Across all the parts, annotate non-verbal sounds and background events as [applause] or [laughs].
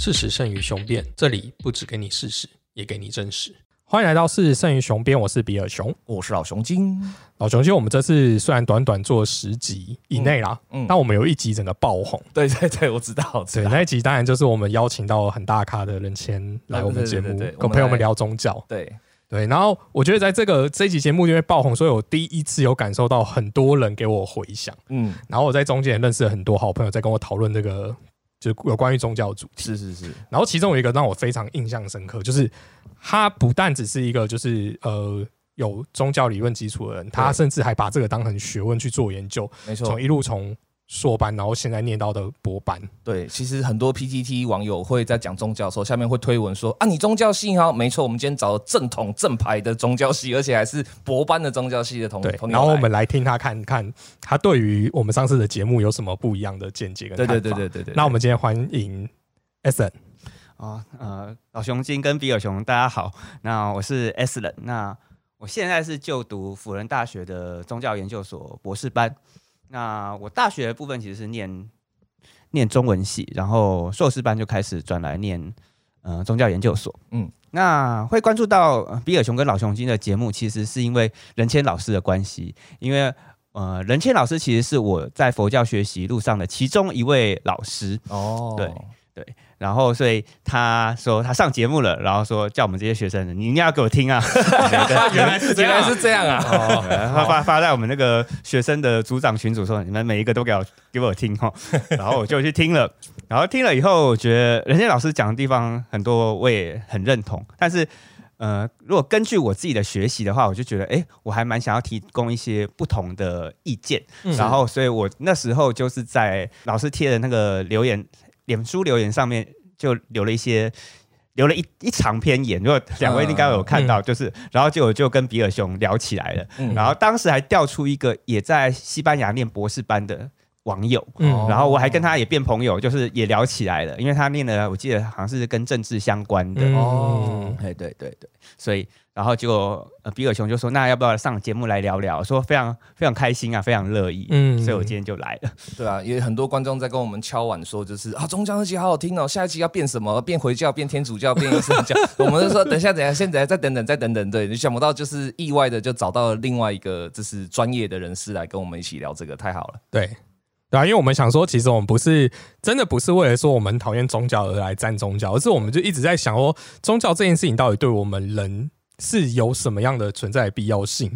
事实胜于雄辩，这里不只给你事实，也给你真实。欢迎来到事实胜于雄辩，我是比尔熊，我是老熊精。老熊精，我们这次虽然短短做十集以内啦，嗯，但我们有一集整个爆红。对对对，我知道。对，那一集当然就是我们邀请到很大咖的人前来我们节目，跟朋友们聊宗教。对对，然后我觉得在这个这一集节目因为爆红，所以我第一次有感受到很多人给我回响。嗯，然后我在中间也认识了很多好朋友，在跟我讨论这个。就有关于宗教主题，是是是。然后其中有一个让我非常印象深刻，就是他不但只是一个就是呃有宗教理论基础的人，他甚至还把这个当成学问去做研究。没错，从一路从。硕班，然后现在念到的博班。对，其实很多 PTT 网友会在讲宗教的时候，下面会推文说啊，你宗教系哈，没错，我们今天找了正统正牌的宗教系，而且还是博班的宗教系的同同然后我们来听他看看，他对于我们上次的节目有什么不一样的见解跟看法。对对对对对对。那我们今天欢迎 S N 啊，呃，老熊精跟比尔熊，大家好。那我是 S N，那我现在是就读辅仁大学的宗教研究所博士班。那我大学的部分其实是念念中文系，然后硕士班就开始转来念呃宗教研究所。嗯，那会关注到比尔熊跟老熊精的节目，其实是因为任谦老师的关系，因为呃任谦老师其实是我在佛教学习路上的其中一位老师。哦，对对。然后，所以他说他上节目了，然后说叫我们这些学生，你一定要给我听啊！原来是原来是这样啊！[laughs] 他发发在我们那个学生的组长群组说，你们每一个都给我给我听哈。[laughs] 然后我就去听了，然后听了以后，我觉得人家老师讲的地方很多，我也很认同。但是，呃，如果根据我自己的学习的话，我就觉得，哎，我还蛮想要提供一些不同的意见。然后，所以我那时候就是在老师贴的那个留言。脸书留言上面就留了一些，留了一一长篇言，如果两位应该有看到，就是，然后就就跟比尔熊聊起来了，然后当时还调出一个也在西班牙念博士班的网友，嗯然后我还跟他也变朋友，就是也聊起来了，因为他念的我记得好像是跟政治相关的哦，哎对对对，所以。然后就呃，比尔熊就说：“那要不要上节目来聊聊？”说非常非常开心啊，非常乐意。嗯，所以我今天就来了。对啊，也很多观众在跟我们敲碗说，就是啊，中教那集好好听哦，下一期要变什么？变回教？变天主教？变伊斯兰教？我们就说等一下，等一下，现在再等等，再等等。对你想不到，就是意外的就找到了另外一个就是专业的人士来跟我们一起聊这个，太好了。对，对啊，因为我们想说，其实我们不是真的不是为了说我们讨厌宗教而来赞宗教，而是我们就一直在想说，宗教这件事情到底对我们人。是有什么样的存在的必要性？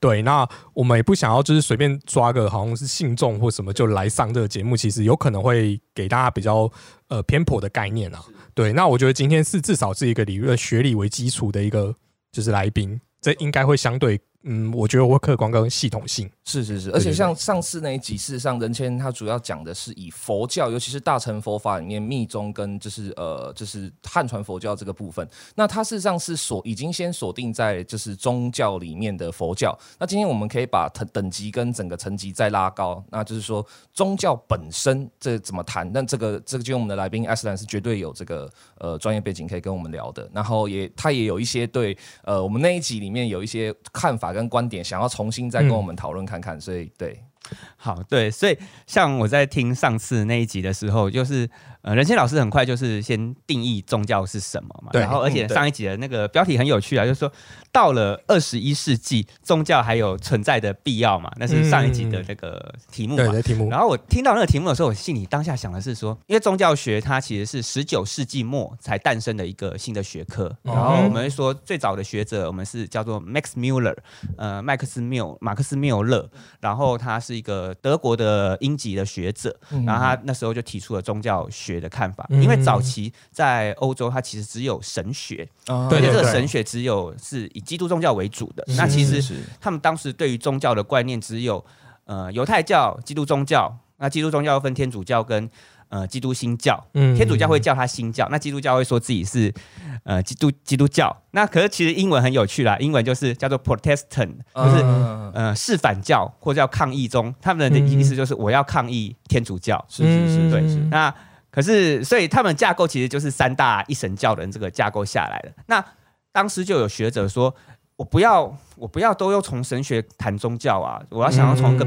对，那我们也不想要就是随便抓个好像是信众或什么就来上这个节目，其实有可能会给大家比较呃偏颇的概念啊。对，那我觉得今天是至少是一个理论学理为基础的一个就是来宾，这应该会相对。嗯，我觉得我客观跟系统性是是是，而且像上次那一集，事实上任谦他主要讲的是以佛教，尤其是大乘佛法里面密宗跟就是呃就是汉传佛教这个部分，那他事实上是锁已经先锁定在就是宗教里面的佛教。那今天我们可以把等等级跟整个层级再拉高，那就是说宗教本身这怎么谈？那这个这个就我们的来宾艾斯兰是绝对有这个呃专业背景可以跟我们聊的，然后也他也有一些对呃我们那一集里面有一些看法。跟观点想要重新再跟我们讨论看看，所以对，好对，所以像我在听上次那一集的时候，就是。呃，任谦老师很快就是先定义宗教是什么嘛，然后而且上一集的那个标题很有趣啊，就是说到了二十一世纪，宗教还有存在的必要嘛？那是上一集的那个题目嘛？题目。然后我听到那个题目的时候，我心里当下想的是说，因为宗教学它其实是十九世纪末才诞生的一个新的学科，然后我们说最早的学者，我们是叫做 Max Muller，呃，麦克斯缪马克思缪勒，然后他是一个德国的英籍的学者，然后他那时候就提出了宗教学。学的看法，因为早期在欧洲，它其实只有神学，而且这个神学只有是以基督宗教为主的。那其实他们当时对于宗教的观念只有呃犹太教、基督宗教。那基督宗教分天主教跟呃基督新教，天主教会叫它新教，那基督教会说自己是呃基督基督教。那可是其实英文很有趣啦，英文就是叫做 Protestant，就是呃是反教或者叫抗议宗，他们的意思就是我要抗议天主教。是是是，对。那可是，所以他们架构其实就是三大一神教的这个架构下来的。那当时就有学者说：“我不要，我不要都要从神学谈宗教啊！我要想要从个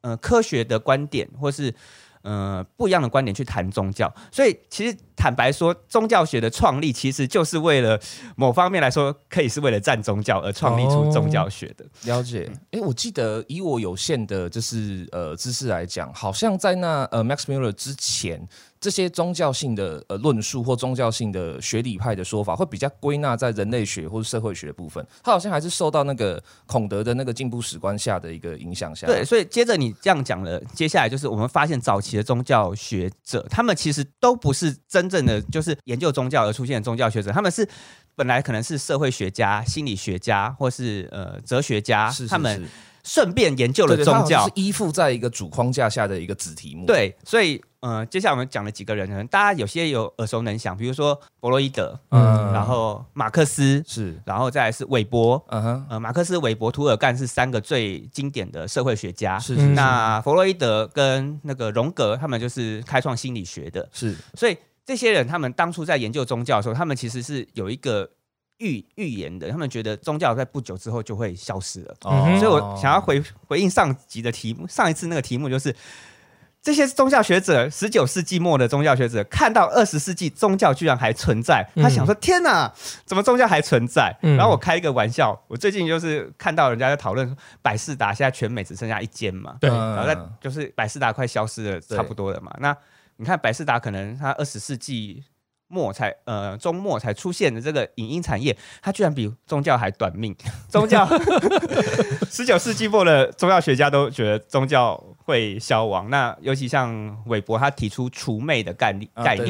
呃科学的观点，或是呃不一样的观点去谈宗教。”所以其实坦白说，宗教学的创立其实就是为了某方面来说，可以是为了占宗教而创立出宗教学的。了解。哎，我记得以我有限的，就是呃知识来讲，好像在那呃 Max Muller 之前。这些宗教性的呃论述或宗教性的学理派的说法，会比较归纳在人类学或者社会学的部分。它好像还是受到那个孔德的那个进步史观下的一个影响下。对，所以接着你这样讲了，接下来就是我们发现早期的宗教学者，他们其实都不是真正的就是研究宗教而出现的宗教学者，他们是本来可能是社会学家、心理学家或是呃哲学家，他们。顺便研究了宗教，是依附在一个主框架下的一个子题目。对，所以，呃，接下来我们讲了几个人，可能大家有些有耳熟能详，比如说弗洛伊德，嗯，然后马克思是，然后再来是韦伯，嗯哼，呃，马克思、韦伯、涂尔干是三个最经典的社会学家。是是。那弗洛伊德跟那个荣格，他们就是开创心理学的。是。所以这些人，他们当初在研究宗教的时候，他们其实是有一个。预预言的，他们觉得宗教在不久之后就会消失了，所以我想要回回应上集的题目。上一次那个题目就是这些宗教学者，十九世纪末的宗教学者看到二十世纪宗教居然还存在，他想说：天哪，怎么宗教还存在？然后我开一个玩笑，我最近就是看到人家在讨论百事达现在全美只剩下一间嘛，对，然后在就是百事达快消失了，差不多了嘛。那你看百事达可能它二十世纪。末才呃中末才出现的这个影音产业，它居然比宗教还短命。宗教 [laughs] 十九世纪末的宗教学家都觉得宗教会消亡。那尤其像韦伯，他提出除魅的概念概念，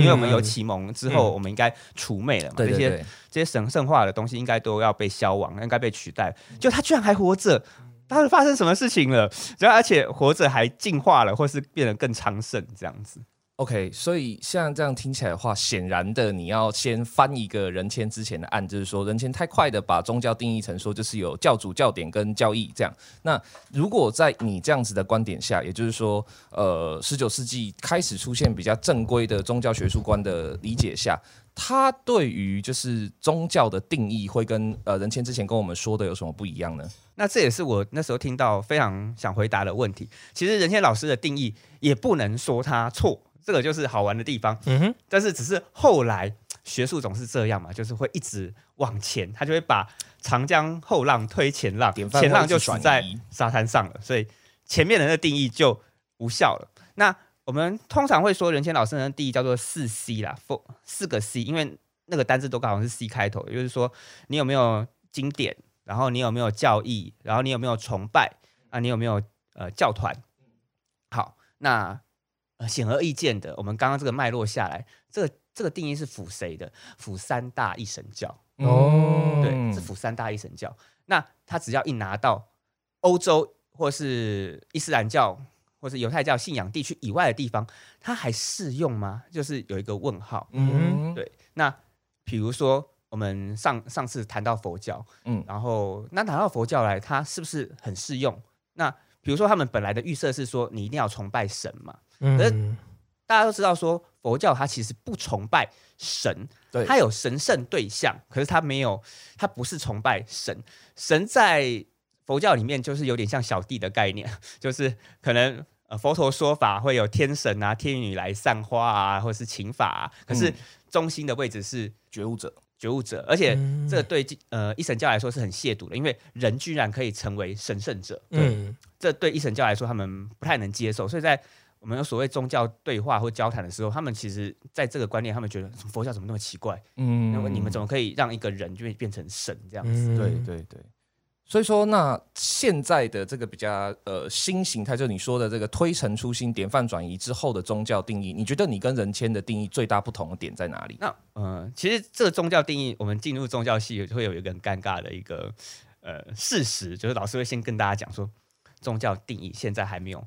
因为我们有启蒙之后，我们应该除魅了嘛。这些这些神圣化的东西应该都要被消亡，应该被取代。就他居然还活着，他是发生什么事情了？然后而且活着还进化了，或是变得更昌盛这样子。OK，所以像这样听起来的话，显然的，你要先翻一个人签之前的案，就是说人签太快的把宗教定义成说就是有教主、教典跟教义这样。那如果在你这样子的观点下，也就是说，呃，十九世纪开始出现比较正规的宗教学术观的理解下，他对于就是宗教的定义会跟呃人签之前跟我们说的有什么不一样呢？那这也是我那时候听到非常想回答的问题。其实人签老师的定义也不能说他错。这个就是好玩的地方，嗯哼，但是只是后来学术总是这样嘛，就是会一直往前，他就会把长江后浪推前浪，前浪就死在沙滩上了，所以前面人的定义就无效了。那我们通常会说，任谦老师的定义叫做四 C 啦，four 四个 C，因为那个单字都刚好是 C 开头，也就是说你有没有经典，然后你有没有教义，然后你有没有崇拜啊，你有没有呃教团？好，那。显而易见的，我们刚刚这个脉络下来，这个这个定义是辅谁的？辅三大一神教哦，对，是辅三大一神教。那他只要一拿到欧洲或是伊斯兰教或是犹太教信仰地区以外的地方，它还适用吗？就是有一个问号。嗯，对。那比如说我们上上次谈到佛教，嗯，然后那拿到佛教来，它是不是很适用？那比如说他们本来的预设是说，你一定要崇拜神嘛？可是大家都知道，说佛教它其实不崇拜神，它有神圣对象，可是它没有，它不是崇拜神。神在佛教里面就是有点像小弟的概念，[laughs] 就是可能呃佛陀说法会有天神啊、天女来散花啊，或者是请法，啊可是中心的位置是觉悟者，觉悟者。而且这个对呃一神教来说是很亵渎的，因为人居然可以成为神圣者，嗯，这对一神教来说他们不太能接受，所以在我们有所谓宗教对话或交谈的时候，他们其实在这个观念，他们觉得佛教怎么那么奇怪？嗯，那么你们怎么可以让一个人就会变成神这样子？对对对。所以说，那现在的这个比较呃新形态，就你说的这个推陈出新、典范转移之后的宗教定义，你觉得你跟人谦的定义最大不同的点在哪里？那嗯，其实这个宗教定义，我们进入宗教系会有一个很尴尬的一个呃事实，就是老师会先跟大家讲说，宗教定义现在还没有。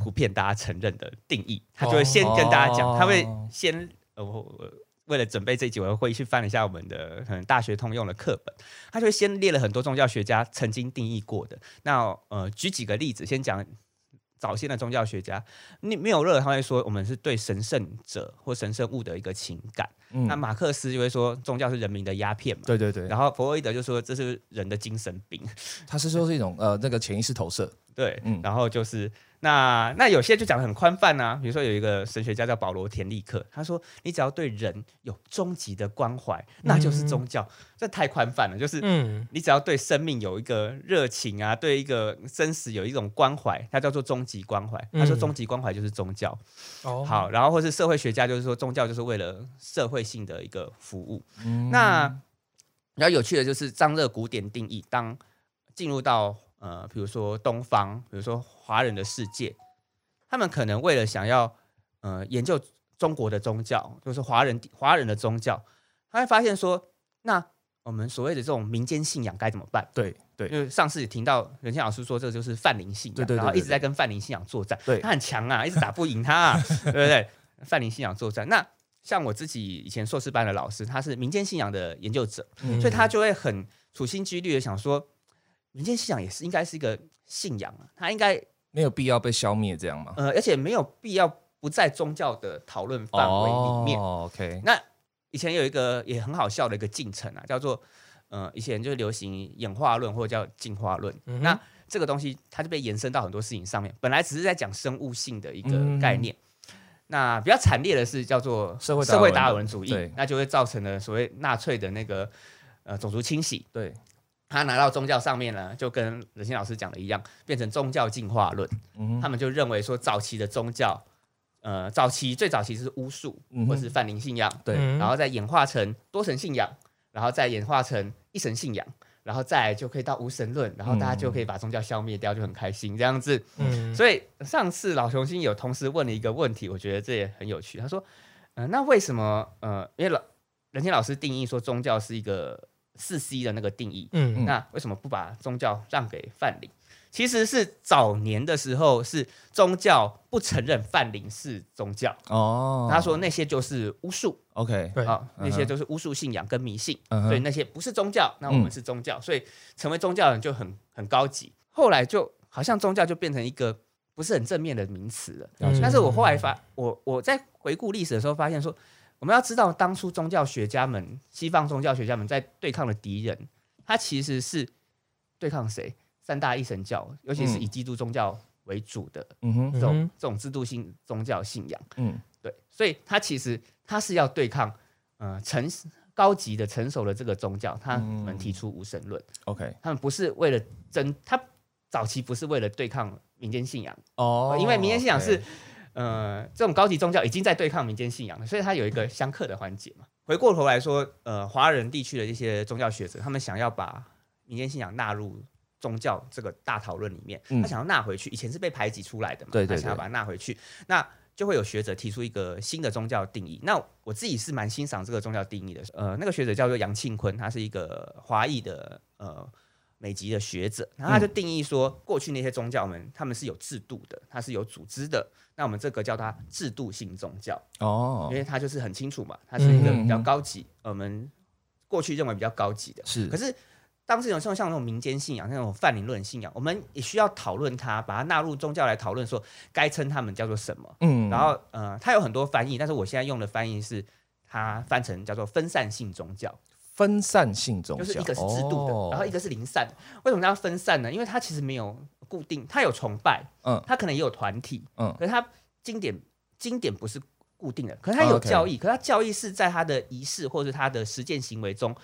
普遍大家承认的定义，他就会先跟大家讲，他会先呃，我为了准备这一集，我会去翻了一下我们的可能大学通用的课本，他就会先列了很多宗教学家曾经定义过的。那呃，举几个例子，先讲早先的宗教学家，你没有热，他会说我们是对神圣者或神圣物的一个情感。那马克思就会说宗教是人民的鸦片嘛，对对对。然后弗洛伊德就说这是人的精神病，他是说是一种呃那个潜意识投射。对，嗯然后就是那那有些就讲的很宽泛啊，比如说有一个神学家叫保罗田立克，他说你只要对人有终极的关怀，那就是宗教。这太宽泛了，就是嗯你只要对生命有一个热情啊，对一个生死有一种关怀，它叫做终极关怀。他说嗯终极关怀就是宗教。哦好，然后或是社会学家就是说宗教就是为了社会性的一个服务。嗯那比较有趣的就是张热古典定义，当进入到呃，比如说东方，比如说华人的世界，他们可能为了想要呃研究中国的宗教，就是华人华人的宗教，他会发现说，那我们所谓的这种民间信仰该怎么办？对对。因为上次也听到任谦老师说，这就是泛灵信仰，对对对然后一直在跟泛灵信仰作战，对。他很强啊，一直打不赢他、啊，[laughs] 对不对？泛灵信仰作战，那像我自己以前硕士班的老师，他是民间信仰的研究者，嗯。所以他就会很处心积虑的想说，民间信仰也是应该是一个信仰啊，它应该没有必要被消灭这样吗？呃，而且没有必要不在宗教的讨论范围里面。哦，OK，那以前有一个也很好笑的一个进程啊，叫做呃，以前就流行演化论或者叫进化论。嗯那这个东西它就被延伸到很多事情上面，本来只是在讲生物性的一个嗯概念。那比较惨烈的是叫做社会达尔文社会达尔文主义对，那就会造成了所谓纳粹的那个呃种族清洗。对，他拿到宗教上面呢，就跟任欣老师讲的一样，变成宗教进化论。嗯，他们就认为说，早期的宗教，呃，早期最早期是巫术或是泛灵信仰，对嗯然后再演化成多神信仰，然后再演化成一神信仰，然后再就可以到无神论，然后大家就可以把宗教消灭掉，就很开心这样子。嗯所以上次老雄心有同时问了一个问题，我觉得这也很有趣。他说，呃，那为什么呃，因为老任谦老师定义说宗教是一个四 C 的那个定义，嗯那为什么不把宗教让给泛灵？其实是早年的时候，是宗教不承认泛灵是宗教，哦，他说那些就是巫术 OK，对啊，那些就是巫术信仰跟迷信，嗯所以那些不是宗教，那我们嗯。是宗教，所以成为宗教人就很很高级。后来就好像宗教就变成一个不是很正面的名词了。但是我后来发，我我在回顾历史的时候发现说，我们要知道当初宗教学家们，西方宗教学家们在对抗的敌人，他其实是对抗谁？三大一神教，尤其是嗯。以基督宗教为主的嗯哼，这种、嗯这种制度性宗教信仰。嗯。对，所以他其实他是要对抗呃成高级的成熟的这个宗教，他们提出无神论，，OK，他们不是为了争，他早期不是为了对抗民间信仰，哦因为民间信仰是呃这种高级宗教已经在对抗民间信仰了，所以它有一个相克的环节嘛。回过头来说，呃，华人地区的一些宗教学者，他们想要把民间信仰纳入宗教这个大讨论里面，嗯他想要纳回去，以前是被排挤出来的嘛，对对对他想要把它纳回去，那就会有学者提出一个新的宗教定义。那我自己是蛮欣赏这个宗教定义的，呃，那个学者叫做杨庆坤，他是一个华裔的呃美籍的学者，然后他就定义说，过去那些宗教们他们是有制度的，它是有组织的，那我们这个叫它制度性宗教。哦因，为它就是很清楚嘛，它是一个比较嗯嗯高级，我们过去认为比较高级的。是可是当这种像像那种民间信仰、那种泛灵论信仰，我们也需要讨论它，把它纳入宗教来讨论，说该称他们叫做什么。嗯然后呃，它有很多翻译，但是我现在用的翻译是它翻成叫做分散性宗教，分散性宗教，就是一个是制度的，哦。然后一个是零散的。为什么它要分散呢？因为它其实没有固定，它有崇拜，嗯。它可能也有团体，嗯。可是它经典经典不是固定的，可是它有教义，可是它教义是在它的仪式或者它的实践行为中，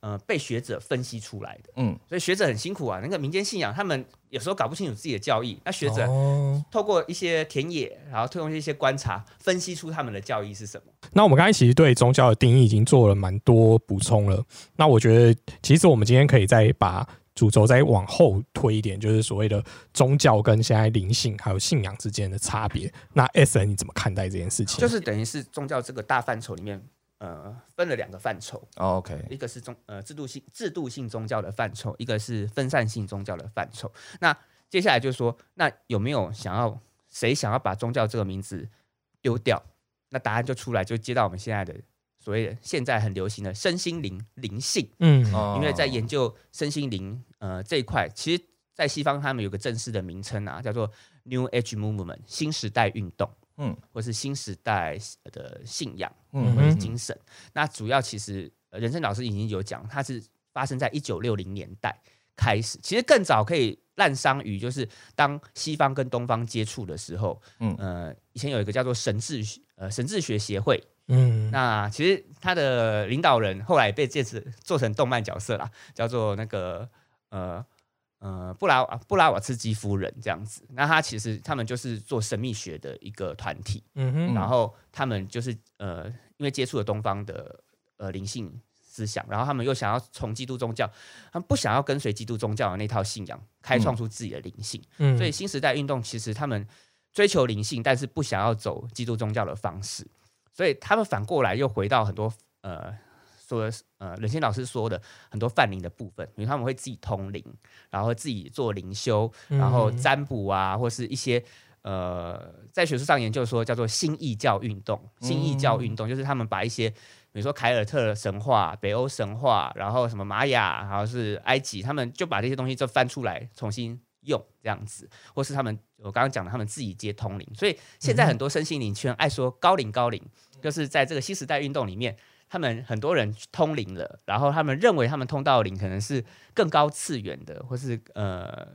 呃，被学者分析出来的。嗯所以学者很辛苦啊，那个民间信仰，他们有时候搞不清楚自己的教义，那学者哦透过一些田野，然后透过一些观察，分析出他们的教义是什么。那我们刚才其实对宗教的定义已经做了蛮多补充了。那我觉得，其实我们今天可以再把主轴再往后推一点，就是所谓的宗教跟现在灵性还有信仰之间的差别。那 S N 你怎么看待这件事情？就是等于是宗教这个大范畴里面，呃，分了两个范畴，哦，OK，一个是宗呃制度性制度性宗教的范畴，一个是分散性宗教的范畴。那接下来就是说，那有没有想要谁想要把宗教这个名字丢掉？那答案就出来，就接到我们现在的所谓的现在很流行的身心灵灵性。嗯哦因为在研究身心灵呃这一块，其实，在西方他们有个正式的名称啊，叫做 New Age Movement 新时代运动，嗯，或是新时代的信仰嗯或者是精神。那主要其实呃人生老师已经有讲，它是发生在一九六零年代。开始。其实更早可以滥觞于就是当西方跟东方接触的时候，嗯呃，以前有一个叫做神智呃神智学协会，嗯，那其实他的领导人后来被这次做成动漫角色啦，叫做那个呃。呃，布拉布拉瓦茨基夫人这样子，那他其实他们就是做神秘学的一个团体，嗯哼，然后他们就是呃，因为接触了东方的呃灵性思想，然后他们又想要从基督宗教，他们不想要跟随基督宗教的那套信仰，开创出自己的灵性，嗯，所以新时代运动其实他们追求灵性，但是不想要走基督宗教的方式，所以他们反过来又回到很多呃。说呃，冷心老师说的很多泛灵的部分，因为他们会自己通灵，然后自己做灵修，然后占卜啊，或是一些呃，在学术上研究说叫做新异教运动。新异教运动就是他们把一些，比如说凯尔特神话、北欧神话，然后什么玛雅，然后是埃及，他们就把这些东西就翻出来重新用这样子，或是他们我刚刚讲的，他们自己接通灵。所以现在很多身心灵圈爱说高龄高龄，就是在这个新时代运动里面。他们很多人通灵了，然后他们认为他们通到灵可能是更高次元的，或是呃，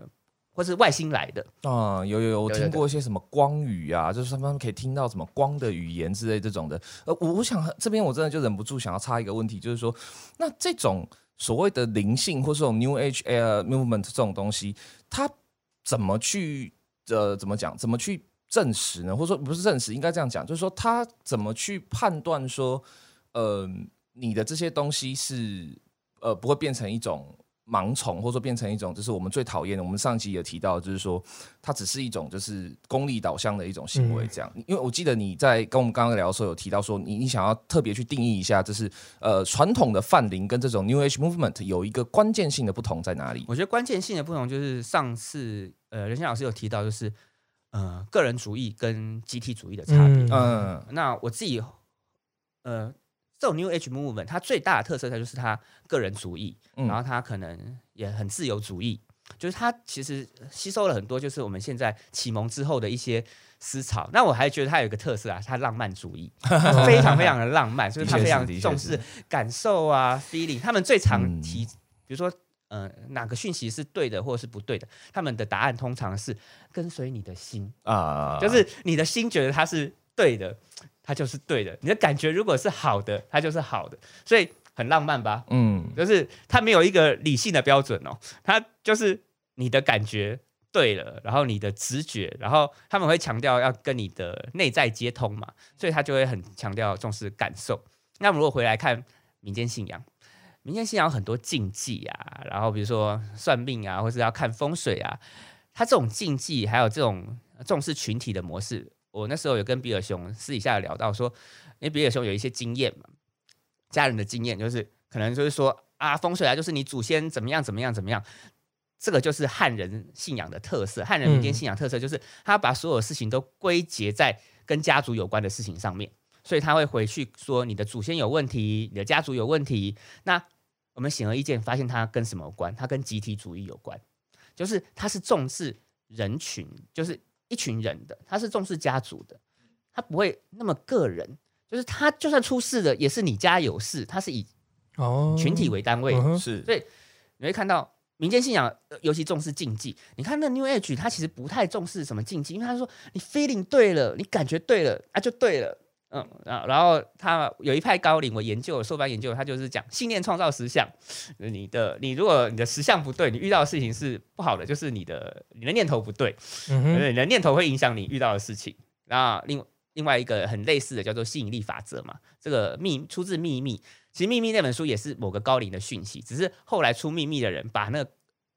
或是外星来的啊。有有有，我听过一些什么光语啊，就是他们可以听到什么光的语言之类这种的。呃，我我想这边我真的就忍不住想要插一个问题，就是说，那这种所谓的灵性或是这种 New Age Air Movement 这种东西，它怎么去呃怎么讲？怎么去证实呢？或者说不是证实，应该这样讲，就是说它怎么去判断说？呃，你的这些东西是呃不会变成一种盲从，或者说变成一种就是我们最讨厌的。我们上集也提到，就是说它只是一种就是功利导向的一种行为。这样，因为我记得你在跟我们刚刚聊的时候有提到说，你你想要特别去定义一下，就是呃传统的泛灵跟这种 New Age Movement 有一个关键性的不同在哪里？我觉得关键性的不同就是上次呃任贤老师有提到，就是呃个人主义跟集体主义的差别。嗯，那我自己呃。这种 New Age Movement，它最大的特色，它就是它个人主义，然后它可能也很自由主义，就是它其实吸收了很多，就是我们现在启蒙之后的一些思潮。那我还觉得它有一个特色啊，它浪漫主义，[laughs] 非常非常的浪漫，就是它非常重视感受啊，feeling。他们最常提，比如说，呃，哪个讯息是对的，或者是不对的，他们的答案通常是跟随你的心啊，就是你的心觉得它是对的。它就是对的，你的感觉如果是好的，它就是好的，所以很浪漫吧？嗯，就是它没有一个理性的标准哦，它就是你的感觉对了，然后你的直觉，然后他们会强调要跟你的内在接通嘛，所以他就会很强调重视感受。那如果回来看民间信仰，民间信仰很多禁忌啊，然后比如说算命啊，或是要看风水啊，它这种禁忌还有这种重视群体的模式。我那时候有跟比尔熊私底下聊到说，因为比尔熊有一些经验嘛，家人的经验就是可能就是说啊，风水啊，就是你祖先怎么样怎么样怎么样，这个就是汉人信仰的特色，汉人民间信仰特色就是他把所有事情都归结在跟家族有关的事情上面，所以他会回去说你的祖先有问题，你的家族有问题。那我们显而易见发现他跟什么有关？他跟集体主义有关，就是他是重视人群，就是。一群人的，他是重视家族的，他不会那么个人，就是他就算出事了，也是你家有事，他是以哦群体为单位，是，所以你会看到民间信仰尤其重视禁忌。你看那 New Age，他其实不太重视什么禁忌，因为他说你 feeling 对了，你感觉对了啊，就对了。嗯，然后然后他有一派高龄，我研究，受班研究，他就是讲信念创造实相。你的你如果你的实相不对，你遇到的事情是不好的，就是你的你的念头不对，嗯你的念头会影响你遇到的事情。那另另外一个很类似的叫做吸引力法则嘛，这个秘出自秘密，其实秘密那本书也是某个高龄的讯息，只是后来出秘密的人把那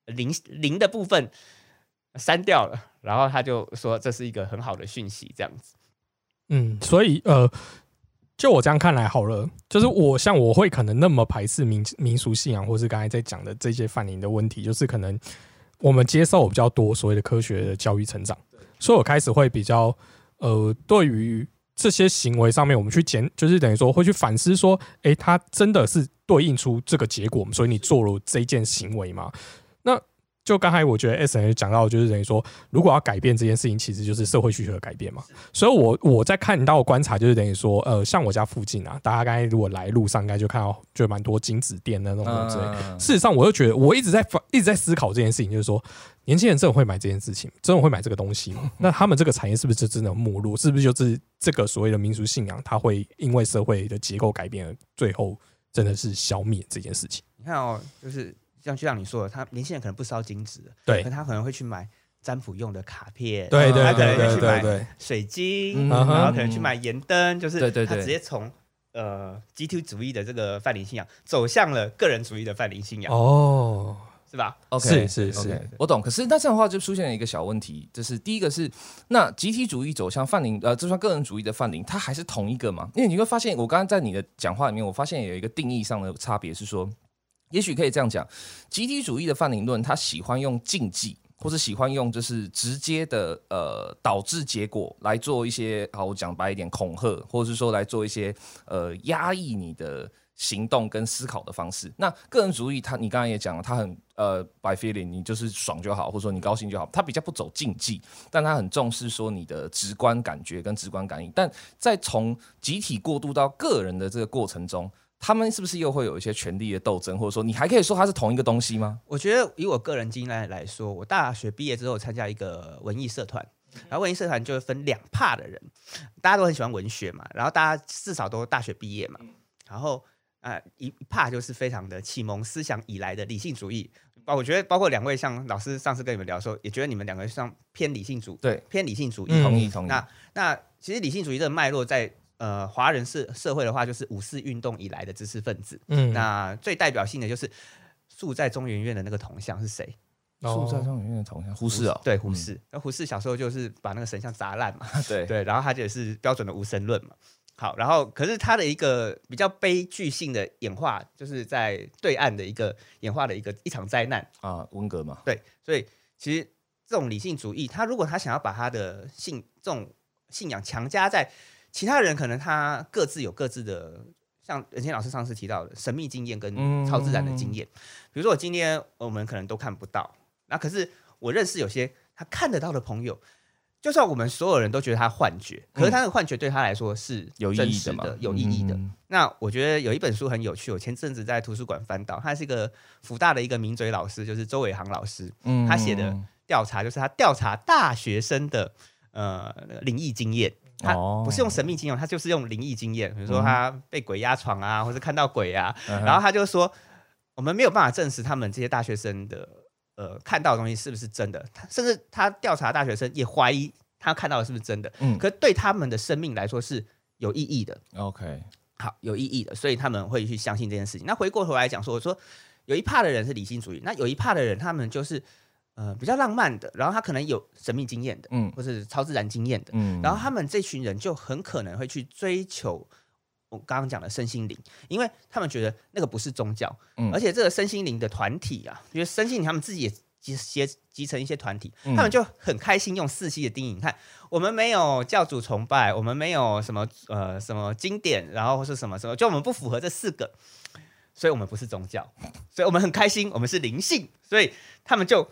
零零的部分删掉了，然后他就说这是一个很好的讯息，这样子。嗯，所以呃，就我这样看来好了，就是我像我会可能那么排斥民民俗信仰，或是刚才在讲的这些泛灵的问题，就是可能我们接受比较多所谓的科学的教育成长，所以我开始会比较呃，对于这些行为上面，我们去检，就是等于说会去反思说，诶，它真的是对应出这个结果，所以你做了这件行为吗？那就刚才我觉得 S N 讲到，就是等于说，如果要改变这件事情，其实就是社会需求的改变嘛。所以，我我在看到观察，就是等于说，呃，像我家附近啊，大家刚才如果来路上，应该就看到就蛮多金子店的那种之类。事实上，我就觉得我一直在一直在思考这件事情，就是说，年轻人真的会买这件事情，真的会买这个东西吗？[laughs] 那他们这个产业是不是就真的没落？是不是就是这个所谓的民俗信仰，它会因为社会的结构改变，最后真的是消灭这件事情？你看哦，就是。像就像你说的，他年轻人可能不烧金子，对，他可能会去买占卜用的卡片，对对对对对对，水晶，然后可能去买盐灯，就是他直接从呃集体主义的这个泛灵信仰走向了个人主义的泛灵信仰，哦，是吧？OK，是是是，我懂。可是那这样的话就出现了一个小问题，就是第一个是那集体主义走向泛灵，呃，就算个人主义的泛灵，它还是同一个嘛？因为你会发现，我刚刚在你的讲话里面，我发现有一个定义上的差别是说。也许可以这样讲，集体主义的泛灵论，他喜欢用禁忌，或者喜欢用就是直接的呃导致结果来做一些，好，我讲白一点，恐吓，或者是说来做一些呃压抑你的行动跟思考的方式。那个人主义，他你刚刚也讲了，他很呃 by feeling，你就是爽就好，或者说你高兴就好，他比较不走禁忌，但他很重视说你的直观感觉跟直观感应。但在从集体过渡到个人的这个过程中。他们是不是又会有一些权力的斗争，或者说你还可以说它是同一个东西吗？我觉得以我个人经验来说，我大学毕业之后参加一个文艺社团，然后文艺社团就会分两派的人，大家都很喜欢文学嘛，然后大家至少都大学毕业嘛，然后啊一派就是非常的启蒙思想以来的理性主义，包我觉得包括两位像老师上次跟你们聊的时候，也觉得你们两个像偏理性主对偏理性主义，同意同意。那那其实理性主义这个脉络在。呃，华人社社会的话，就是五四运动以来的知识分子。嗯，那最代表性的就是住在中原院的那个铜像是谁？住在中原院的铜像，胡适哦。对，胡适。那胡适小时候就是把那个神像砸烂嘛。[laughs] 对对，然后他就是标准的无神论嘛。好，然后可是他的一个比较悲剧性的演化，就是在对岸的一个演化的一个一场灾难啊，文革嘛。对，所以其实这种理性主义，他如果他想要把他的信这种信仰强加在。其他人可能他各自有各自的，像任谦老师上次提到的神秘经验跟超自然的经验。比如说我今天我们可能都看不到，那可是我认识有些他看得到的朋友，就算我们所有人都觉得他幻觉，可是他的幻觉对他来说是有意义的、有意义的。那我觉得有一本书很有趣，我前阵子在图书馆翻到，他是一个福大的一个名嘴老师，就是周伟航老师，他写的调查就是他调查大学生的呃灵异经验。他不是用神秘经验，他就是用灵异经验，比如说他被鬼压床啊，或者看到鬼啊，然后他就说，我们没有办法证实他们这些大学生的呃看到的东西是不是真的，他甚至他调查大学生也怀疑他看到的是不是真的，嗯，可对他们的生命来说是有意义的，OK，好，有意义的，所以他们会去相信这件事情。那回过头来讲说，我说有一派的人是理性主义，那有一派的人他们就是。呃，比较浪漫的，然后他可能有神秘经验的，嗯，或是超自然经验的，嗯，然后他们这群人就很可能会去追求我刚刚讲的身心灵，因为他们觉得那个不是宗教，嗯，而且这个身心灵的团体啊，因为身心灵他们自己也集结集成一些团体，他们就很开心用四期的定义，你看我们没有教主崇拜，我们没有什么呃什么经典，然后或是什么什么，就我们不符合这四个，所以我们不是宗教，所以我们很开心，我们是灵性，所以他们就。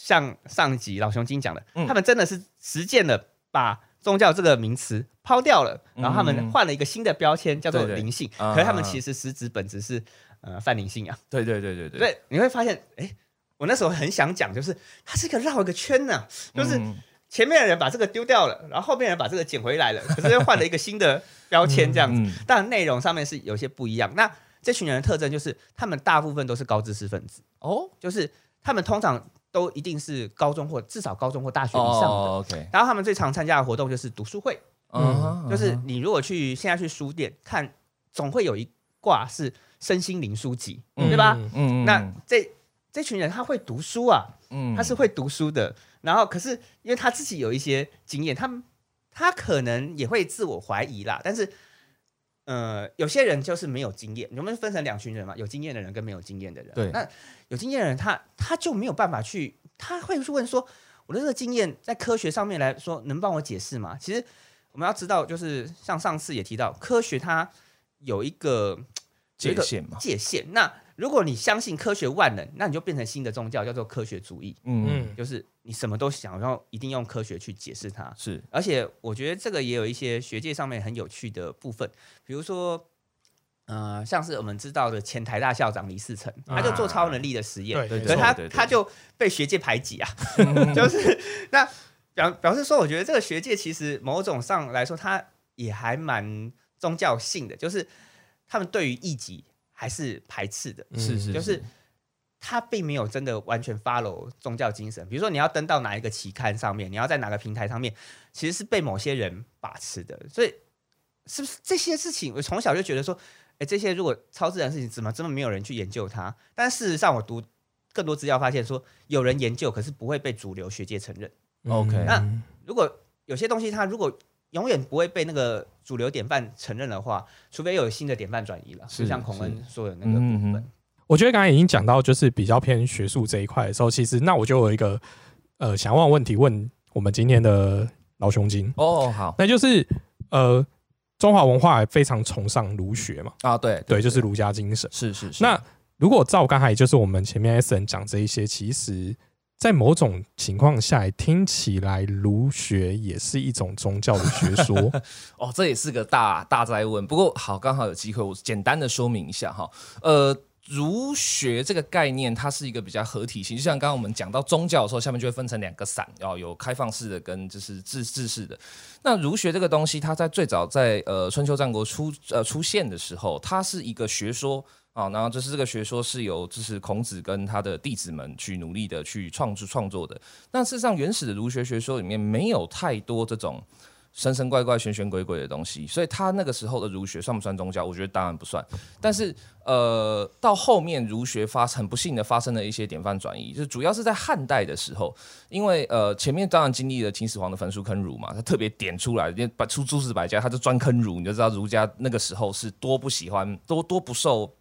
像上一集老熊精讲的，他们真的是实践了把宗教这个名词抛掉了，然后他们换了一个新的标签，叫做灵性。可是他们其实实质本质是呃泛灵性啊。对对对对对。对，你会发现，哎，我那时候很想讲，就是它是一个绕一个圈呢，就是前面的人把这个丢掉了，然后后面人把这个捡回来了，[laughs] 可是又换了一个新的标签这样子。但内容上面是有些不一样。那这群人的特征就是，他们大部分都是高知识分子哦，就是他们通常。都一定是高中或至少高中或大学以上的。然后他们最常参加的活动就是读书会，嗯，就是你如果去现在去书店看，总会有一挂是身心灵书籍，对吧？嗯，那这这群人他会读书啊，嗯，他是会读书的。然后可是因为他自己有一些经验，他他可能也会自我怀疑啦，但是。呃，有些人就是没有经验，我们分成两群人嘛，有经验的人跟没有经验的人。对，那有经验的人，他他就没有办法去，他会去问说，我的这个经验在科学上面来说，能帮我解释吗？其实我们要知道，就是像上次也提到，科学它有一个界限嘛，界限。那如果你相信科学万能，那你就变成新的宗教，叫做科学主义。嗯。嗯，就是你什么都想要一定用科学去解释它。是，而且我觉得这个也有一些学界上面很有趣的部分，比如说，呃，像是我们知道的前台大校长李世成，他就做超能力的实验，可是他他就被学界排挤啊，[laughs] 就是那表表示说，我觉得这个学界其实某种上来说，他也还蛮宗教性的，就是他们对于异己。还是排斥的，是是，就是他并没有真的完全 follow 宗教精神。比如说，你要登到哪一个期刊上面，你要在哪个平台上面，其实是被某些人把持的。所以，是不是这些事情？我从小就觉得说，哎，这些如果超自然事情，怎么这么没有人去研究它？但事实上，我读更多资料发现，说有人研究，可是不会被主流学界承认。OK，那如果有些东西，它如果永远不会被那个主流典范承认的话，除非有新的典范转移了，就像孔恩说的那个部分。我觉得刚才已经讲到，就是比较偏学术这一块的时候，其实那我就有一个呃想问问题，问我们今天的老兄金哦，好，那就是呃中华文化非常崇尚儒学嘛，啊对对，就是儒家精神，是是是。那如果照刚才就是我们前面 S N 讲这一些，其实。在某种情况下，听起来儒学也是一种宗教的学说 [laughs] 哦，这也是个大大灾问。不过好，刚好有机会，我简单的说明一下哈。呃，儒学这个概念，它是一个比较合体性，就像刚刚我们讲到宗教的时候，下面就会分成两个散，哦有开放式的跟就是自治式的。那儒学这个东西，它在最早在呃春秋战国出呃出现的时候，它是一个学说。啊，然后就是这个学说是由就是孔子跟他的弟子们去努力的去创制创作的。但事实上，原始的儒学学说里面没有太多这种神神怪怪、玄玄鬼鬼的东西，所以他那个时候的儒学算不算宗教？我觉得当然不算。但是，呃，到后面儒学发很不幸的发生了一些典范转移，就是主要是在汉代的时候，因为呃前面当然经历了秦始皇的焚书坑儒嘛，他特别点出来，把出诸子百家，他就专坑儒，你就知道儒家那个时候是多不喜欢，多多不受。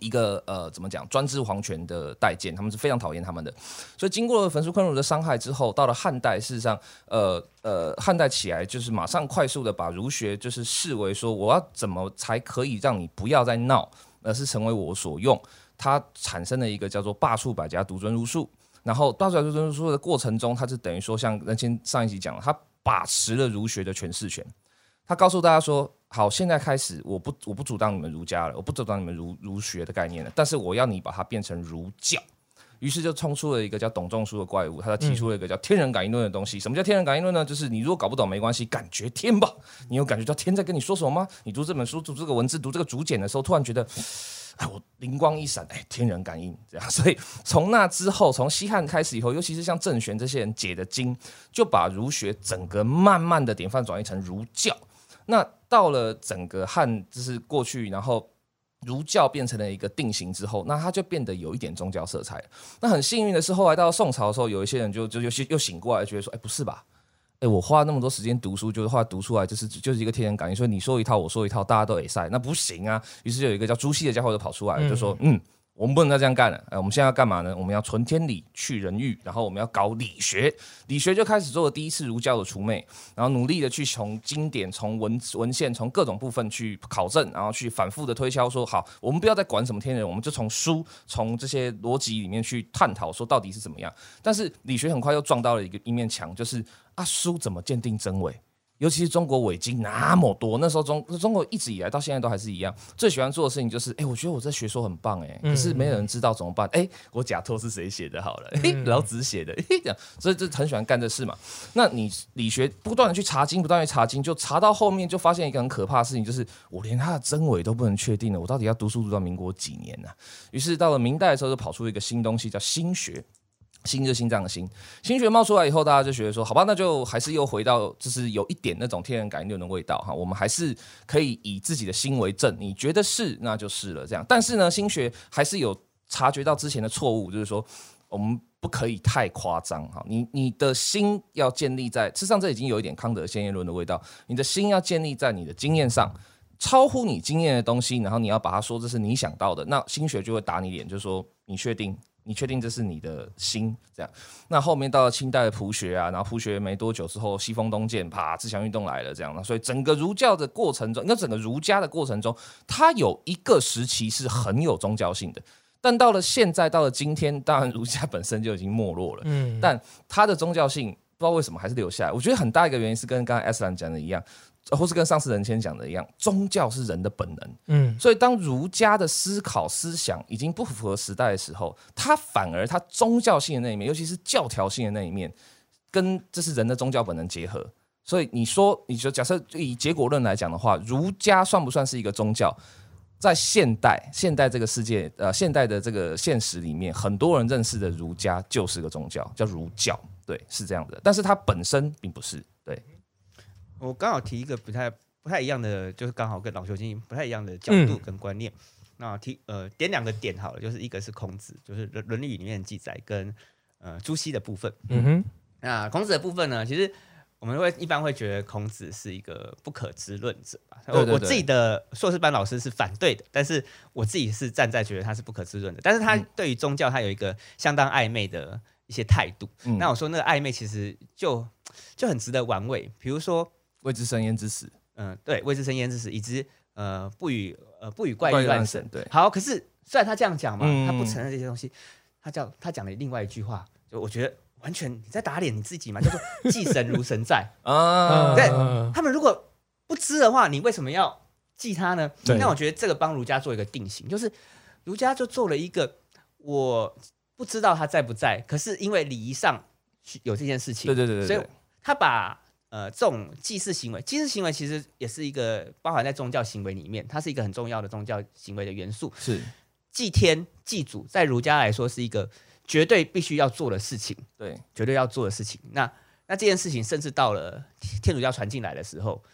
一个呃，怎么讲专制皇权的代见，他们是非常讨厌他们的。所以经过焚书坑儒的伤害之后，到了汉代，事实上，呃呃，汉代起来就是马上快速的把儒学就是视为说，我要怎么才可以让你不要再闹，而是成为我所用。它产生了一个叫做罢黜百家，独尊儒术。然后罢黜百家，独尊儒术的过程中，它是等于说，像人先上一集讲，他把持了儒学的诠释权。他告诉大家说。好，现在开始，我不我不主张你们儒家了，我不主张你们儒儒学的概念了，但是我要你把它变成儒教。于是就冲出了一个叫董仲舒的怪物，他提出了一个叫天人感应论的东西。什么叫天人感应论呢？就是你如果搞不懂没关系，感觉天吧。你有感觉到天在跟你说什么吗？你读这本书、读这个文字、读这个竹简的时候，突然觉得，哎，我灵光一闪，哎，天人感应这样。[laughs] 所以从那之后，从西汉开始以后，尤其是像郑玄这些人解的经，就把儒学整个慢慢的典范转移成儒教。那到了整个汉，就是过去，然后儒教变成了一个定型之后，那它就变得有一点宗教色彩。那很幸运的是，后来到宋朝的时候，有一些人就就又又醒过来，觉得说，哎，不是吧？哎，我花那么多时间读书，就是后来读出来就是就是一个天人感应，所以你说一套，我说一套，大家都得赛，那不行啊。于是有一个叫朱熹的家伙就跑出来，就说，嗯。我们不能再这样干了，哎，我们现在要干嘛呢？我们要存天理，去人欲，然后我们要搞理学，理学就开始做了第一次儒教的除魅，然后努力的去从经典、从文文献、从各种部分去考证，然后去反复的推销，说好，我们不要再管什么天人，我们就从书、从这些逻辑里面去探讨，说到底是怎么样。但是理学很快又撞到了一个一面墙，就是啊，书怎么鉴定真伪？尤其是中国伪经那么多，那时候中中国一直以来到现在都还是一样，最喜欢做的事情就是，哎，我觉得我这学说很棒，哎，可是没有人知道怎么办？哎，我假托是谁写的？好了，老子写的，这样，所以就很喜欢干这事嘛。那你理学不断的去查经，不断的查经，就查到后面就发现一个很可怕的事情，就是我连它的真伪都不能确定了，我到底要读书读到民国几年呢？于是到了明代的时候，就跑出一个新东西，叫心学。心就心脏的心，心学冒出来以后，大家就觉得说，好吧，那就还是又回到，就是有一点那种天人感应论的味道哈。我们还是可以以自己的心为证，你觉得是，那就是了。这样，但是呢，心学还是有察觉到之前的错误，就是说，我们不可以太夸张哈。你你的心要建立在，事实上这已经有一点康德先验论的味道。你的心要建立在你的经验上，超乎你经验的东西，然后你要把它说这是你想到的，那心学就会打你脸，就说你确定。你确定这是你的心？这样，那后面到了清代的朴学啊，然后朴学没多久之后，西风东渐，啪，自强运动来了，这样的，所以整个儒教的过程中，那整个儒家的过程中，它有一个时期是很有宗教性的。但到了现在，到了今天，当然儒家本身就已经没落了。嗯，但它的宗教性不知道为什么还是留下来。我觉得很大一个原因是跟刚刚 S 兰讲的一样，或是跟上次人谦讲的一样，宗教是人的本能。嗯，所以当儒家的思考思想已经不符合时代的时候，它反而它宗教性的那一面，尤其是教条性的那一面，跟这是人的宗教本能结合。所以你说，你就假设以结果论来讲的话，儒家算不算是一个宗教？在现代现代这个世界，呃，现代的这个现实里面，很多人认识的儒家就是个宗教，叫儒教，对，是这样的。但是它本身并不是。对，我刚好提一个不太不太一样的，就是刚好跟老修经不太一样的角度跟观念。那提呃点两个点好了，就是一个是孔子，就是《论论语》里面的记载，跟呃朱熹的部分。嗯哼，那孔子的部分呢，其实。我们会一般会觉得孔子是一个不可知论者吧？我我自己的硕士班老师是反对的，但是我自己是站在觉得他是不可知论的。但是他对于宗教他有一个相当暧昧的一些态度。那我说那个暧昧其实就就很值得玩味。比如说未知生焉之死，嗯，对，未知生焉之死，以及呃不与呃不与怪力乱神。对，好，可是虽然他这样讲嘛，他不承认这些东西，他叫他讲了另外一句话，就我觉得。完全你在打脸你自己嘛？叫做祭神如神在 [laughs] 啊！对，他们如果不知的话，你为什么要祭他呢？那我觉得这个帮儒家做一个定型，就是儒家就做了一个我不知道他在不在，可是因为礼仪上有这件事情，对对对对，所以他把呃这种祭祀行为，祭祀行为其实也是一个包含在宗教行为里面，它是一个很重要的宗教行为的元素。是祭天祭祖，在儒家来说是一个。绝对必须要做的事情，对，绝对要做的事情。那那这件事情，甚至到了天主教传进来的时候，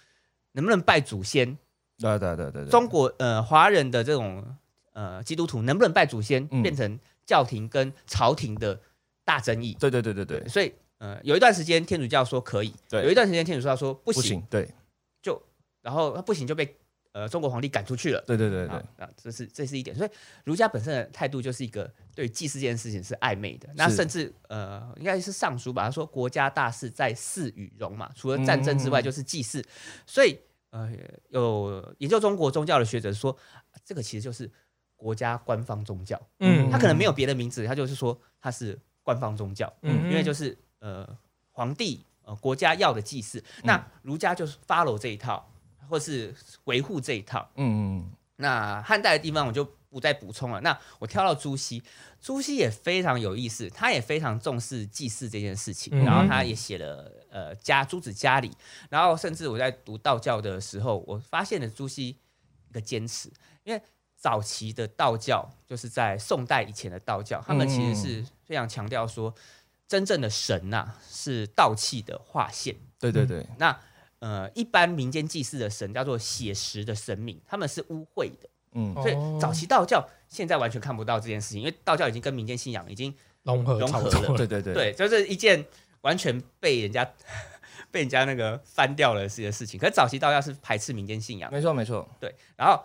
能不能拜祖先？对对对对对，中国呃华人的这种呃基督徒能不能拜祖先，变成教廷跟朝廷的大争议。对对对对对，所以呃有一段时间天主教说可以，对，有一段时间天主教说不行，对，就然后他不行就被。呃，中国皇帝赶出去了。对对对对，啊，这是这是一点。所以儒家本身的态度就是一个对祭祀这件事情是暧昧的。那甚至呃，应该是尚书吧，他说国家大事在祀与戎嘛，除了战争之外就是祭祀。所以呃，有研究中国宗教的学者说，这个其实就是国家官方宗教。嗯，他可能没有别的名字，他就是说他是官方宗教。嗯，因为就是呃，皇帝呃国家要的祭祀，那儒家就是 follow 这一套。或是维护这一套，嗯嗯，那汉代的地方我就不再补充了。那我跳到朱熹，朱熹也非常有意思，他也非常重视祭祀这件事情，然后他也写了呃家朱子家里，然后甚至我在读道教的时候，我发现了朱熹一个坚持，因为早期的道教就是在宋代以前的道教，他们其实是非常强调说，真正的神呐是道气的化现，对对对，那。呃，一般民间祭祀的神叫做写实的神明，他们是污秽的。嗯，所以早期道教现在完全看不到这件事情，因为道教已经跟民间信仰已经融合融合了。对对对，对，就是一件完全被人家 [laughs] 被人家那个翻掉了这些事情。可是早期道教是排斥民间信仰，没错没错。对，然后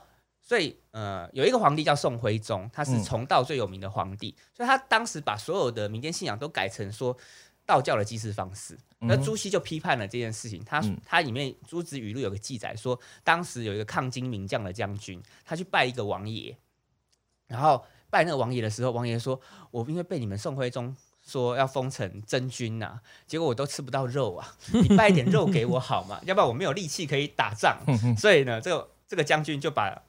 所以呃，有一个皇帝叫宋徽宗，他是崇道最有名的皇帝，所以他当时把所有的民间信仰都改成说。道教的祭祀方式，那朱熹就批判了这件事情。他他里面《朱子语录》有个记载说，当时有一个抗金名将的将军，他去拜一个王爷，然后拜那个王爷的时候，王爷说：“我因为被你们宋徽宗说要封成真君呐，结果我都吃不到肉啊，[laughs] 你拜一点肉给我好吗？要不然我没有力气可以打仗。[laughs] ”所以呢，这个这个将军就把。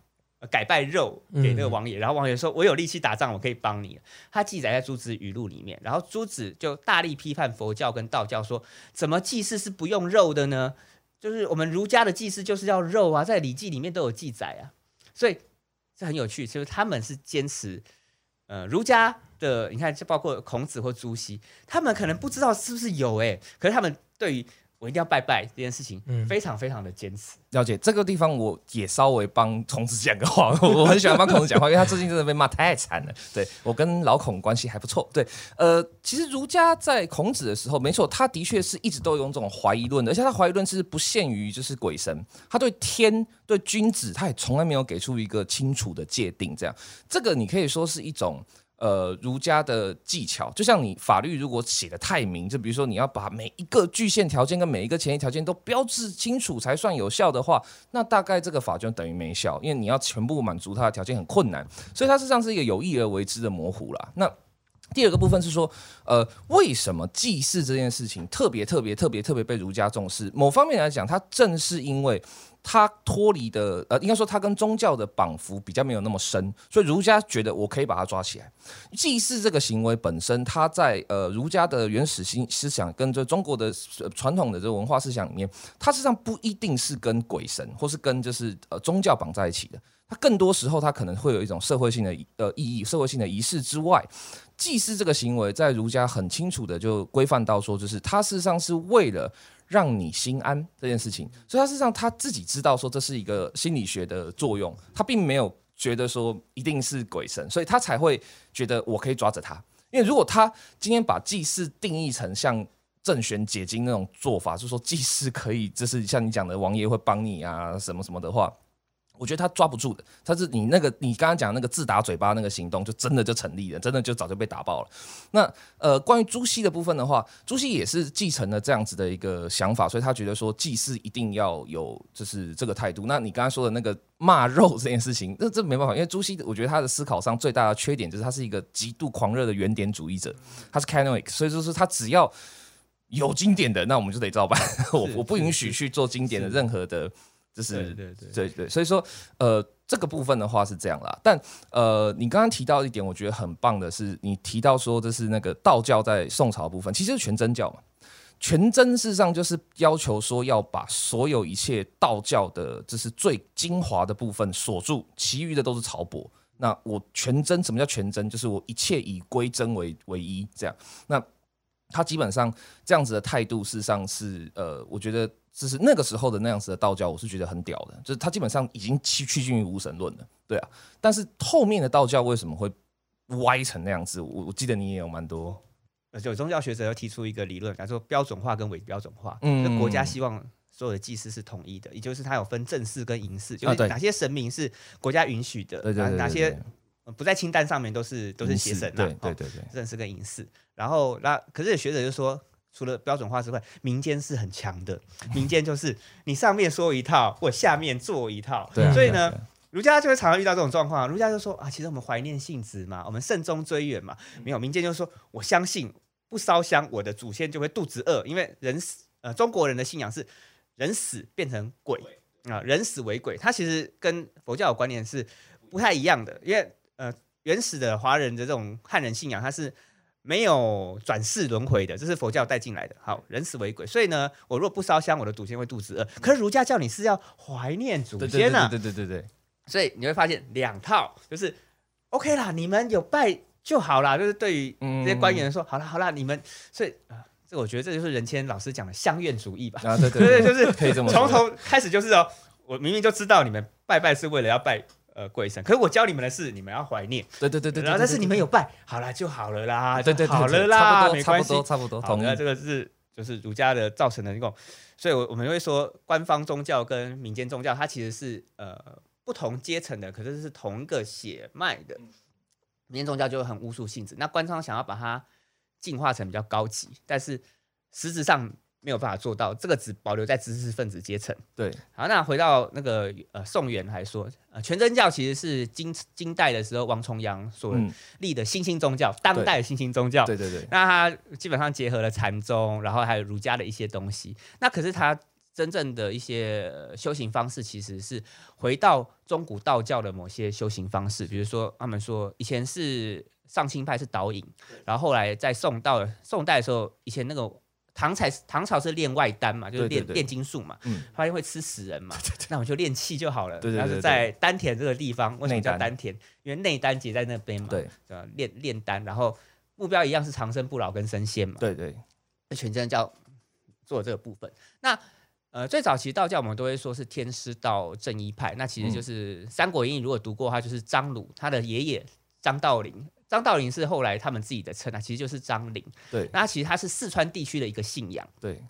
改拜肉给那个王爷，然后王爷说：“我有力气打仗，我可以帮你。”他记载在朱子语录里面，然后朱子就大力批判佛教跟道教，说：“怎么祭祀是不用肉的呢？就是我们儒家的祭祀就是要肉啊，在《礼记》里面都有记载啊。”所以这很有趣，就是他们是坚持呃儒家的，你看，就包括孔子或朱熹，他们可能不知道是不是有哎，可是他们对于。我一定要拜拜这件事情，非常非常的坚持。了解这个地方，我也稍微帮孔子讲个话。我很喜欢帮孔子讲话，[laughs] 因为他最近真的被骂太惨了。对我跟老孔关系还不错。对，呃，其实儒家在孔子的时候，没错，他的确是一直都用这种怀疑论的，而且他怀疑论是不限于就是鬼神，他对天、对君子，他也从来没有给出一个清楚的界定。这样，这个你可以说是一种。呃，儒家的技巧，就像你法律如果写的太明，就比如说你要把每一个具限条件跟每一个前提条件都标志清楚才算有效的话，那大概这个法就等于没效，因为你要全部满足它的条件很困难，所以它实际上是一个有意而为之的模糊啦。那第二个部分是说，呃，为什么祭祀这件事情特别特别特别特别被儒家重视？某方面来讲，它正是因为。他脱离的，呃，应该说他跟宗教的绑缚比较没有那么深，所以儒家觉得我可以把他抓起来。祭祀这个行为本身，它在呃儒家的原始心思想跟这中国的传统的这文化思想里面，它实际上不一定是跟鬼神或是跟就是呃宗教绑在一起的。它更多时候它可能会有一种社会性的呃意义，社会性的仪式之外，祭祀这个行为在儒家很清楚的就规范到说，就是它事实上是为了。让你心安这件事情，所以他事实上他自己知道说这是一个心理学的作用，他并没有觉得说一定是鬼神，所以他才会觉得我可以抓着他。因为如果他今天把祭祀定义成像正玄解经那种做法，就是说祭祀可以，就是像你讲的王爷会帮你啊什么什么的话。我觉得他抓不住的，他是你那个你刚刚讲那个自打嘴巴那个行动，就真的就成立了，真的就早就被打爆了。那呃，关于朱熹的部分的话，朱熹也是继承了这样子的一个想法，所以他觉得说祭祀一定要有就是这个态度。那你刚刚说的那个骂肉这件事情，那这没办法，因为朱熹我觉得他的思考上最大的缺点就是他是一个极度狂热的原点主义者，他是 canonic，所以就是他只要有经典的，那我们就得照办，[laughs] 我我不允许去做经典的任何的。就是对对对对，所以说呃，这个部分的话是这样啦。但呃，你刚刚提到一点，我觉得很棒的是，你提到说这是那个道教在宋朝部分，其实是全真教嘛。全真事实上就是要求说要把所有一切道教的，这是最精华的部分锁住，其余的都是朝博。那我全真，什么叫全真？就是我一切以归真为唯一，这样。那他基本上这样子的态度，事实上是呃，我觉得。就是那个时候的那样子的道教，我是觉得很屌的，就是他基本上已经趋趋近于无神论了，对啊。但是后面的道教为什么会歪成那样子？我我记得你也有蛮多，有宗教学者要提出一个理论，叫做标准化跟伪标准化。嗯，国家希望所有的祭祀是统一的，也就是它有分正式跟淫祀，就是哪些神明是国家允许的，哪些不在清单上面都是都是邪神啊。对对对对，正式跟淫祀。然后那可是学者就说。除了标准化之外，民间是很强的。民间就是你上面说一套，我下面做一套。对，所以呢，儒家就会常常遇到这种状况。儒家就说啊，其实我们怀念性子嘛，我们慎终追远嘛。没有民间就说，我相信不烧香，我的祖先就会肚子饿，因为人死，呃，中国人的信仰是人死变成鬼啊，人死为鬼。它其实跟佛教的观念是不太一样的，因为呃，原始的华人的这种汉人信仰，它是。没有转世轮回的，这是佛教带进来的。好，人死为鬼，所以呢，我如果不烧香，我的祖先会肚子饿。可是儒家叫你是要怀念祖先啊，对对对对对。所以你会发现两套就是 OK 啦，你们有拜就好啦。就是对于这些官员说，好啦好啦，你们所以啊，这我觉得这就是任谦老师讲的乡愿主义吧。啊，对对 [laughs] 对，就是可以这么从头开始就是哦，我明明就知道你们拜拜是为了要拜。呃，鬼神，可是我教你们的是，你们要怀念，对对对对，然后但是你们有拜，好了就好了啦，对对，好了啦，没关系，差不多，同意。这个是就是儒家的造成的那种，所以，我我们会说，官方宗教跟民间宗教，它其实是呃不同阶层的，可是是同一个血脉的。民间宗教就很巫术性质，那官方想要把它进化成比较高级，但是实质上。没有办法做到，这个只保留在知识分子阶层。对，好，那回到那个呃宋元来说，呃全真教其实是金金代的时候王重阳所立的新兴宗教，当代新兴宗教。对对对。那它基本上结合了禅宗，然后还有儒家的一些东西。那可是它真正的一些修行方式，其实是回到中古道教的某些修行方式，比如说他们说以前是上清派是导引，然后后来在宋到宋代的时候，以前那个。唐才唐朝是练外丹嘛，就是练炼金术嘛，发现会吃死人嘛，那我就练气就好了。然后是在丹田这个地方，为什么叫丹田？因为内丹结在那边嘛，对，练炼丹，然后目标一样是长生不老跟升仙嘛。对对，那全真叫做这个部分。那呃，最早其实道教我们都会说是天师道正一派，那其实就是《三国演义》如果读过的话，就是张鲁他的爷爷张道陵。张道陵是后来他们自己的称啊，其实就是张陵。对，那其实他是四川地区的一个信仰。对，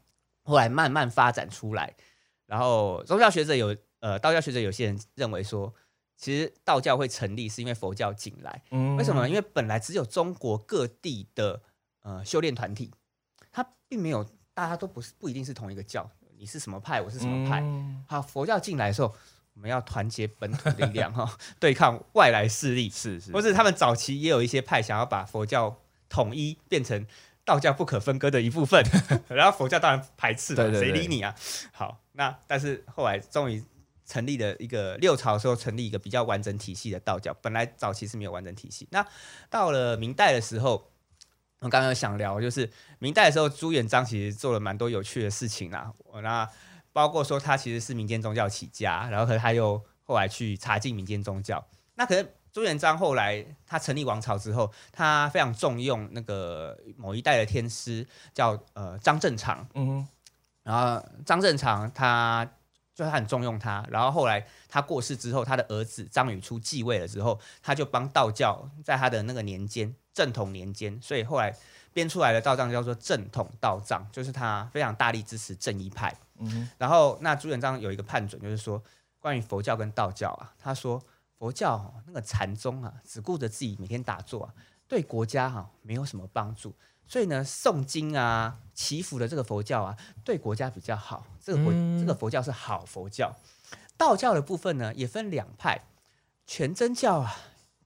后来慢慢发展出来，然后宗教学者有呃，道教学者有些人认为说，其实道教会成立是因为佛教进来。嗯为什么？因为本来只有中国各地的呃修炼团体，它并没有大家都不是不一定是同一个教。你是什么派？我是什么派？好，佛教进来的时候，我们要团结本土力量哈，[laughs] 对抗外来势力。是是，或是他们早期也有一些派想要把佛教统一变成道教不可分割的一部分，[laughs] 然后佛教当然排斥了，谁理你啊？好，那但是后来终于成立了一个六朝的时候，成立一个比较完整体系的道教。本来早期是没有完整体系，那到了明代的时候。我刚刚想聊，就是明代的时候，朱元璋其实做了蛮多有趣的事情啦。那包括说他其实是民间宗教起家，然后可他又后来去查禁民间宗教。那可是朱元璋后来他成立王朝之后，他非常重用那个某一代的天师，叫呃张正常。嗯，然后张正常他就是很重用他，然后后来他过世之后，他的儿子张宇初继位了之后，他就帮道教在他的那个年间。正统年间，所以后来编出来的道藏叫做正统道藏，就是他非常大力支持正一派。嗯，然后那朱元璋有一个判准，就是说关于佛教跟道教啊，他说佛教那个禅宗啊，只顾着自己每天打坐啊，对国家哈没有什么帮助。所以呢，诵经啊、祈福的这个佛教啊，对国家比较好。这个佛这个佛教是好佛教。道教的部分呢，也分两派，全真教啊。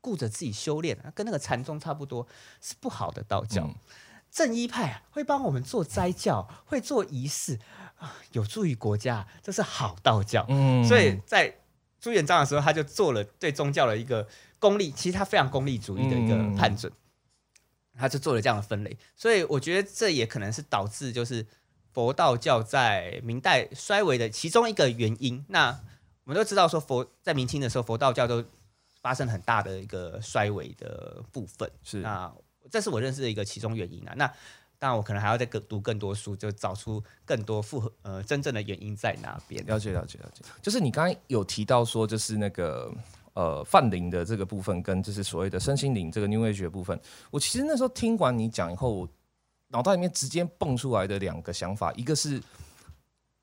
顾着自己修炼，跟那个禅宗差不多，是不好的道教。正一派会帮我们做斋教，会做仪式啊，有助于国家，这是好道教。嗯，所以在朱元璋的时候，他就做了对宗教的一个功利，其实他非常功利主义的一个判准，他就做了这样的分类。所以我觉得这也可能是导致就是佛道教在明代衰微的其中一个原因。那我们都知道说佛在明清的时候，佛道教都。发生很大的一个衰微的部分，是那这是我认识的一个其中原因啊。那当然我可能还要再更读更多书，就找出更多复合呃真正的原因在哪边。了解了解了解，就是你刚刚有提到说，就是那个呃泛灵的这个部分，跟就是所谓的身心灵这个 New Age 的部分，我其实那时候听完你讲以后，脑袋里面直接蹦出来的两个想法，一个是。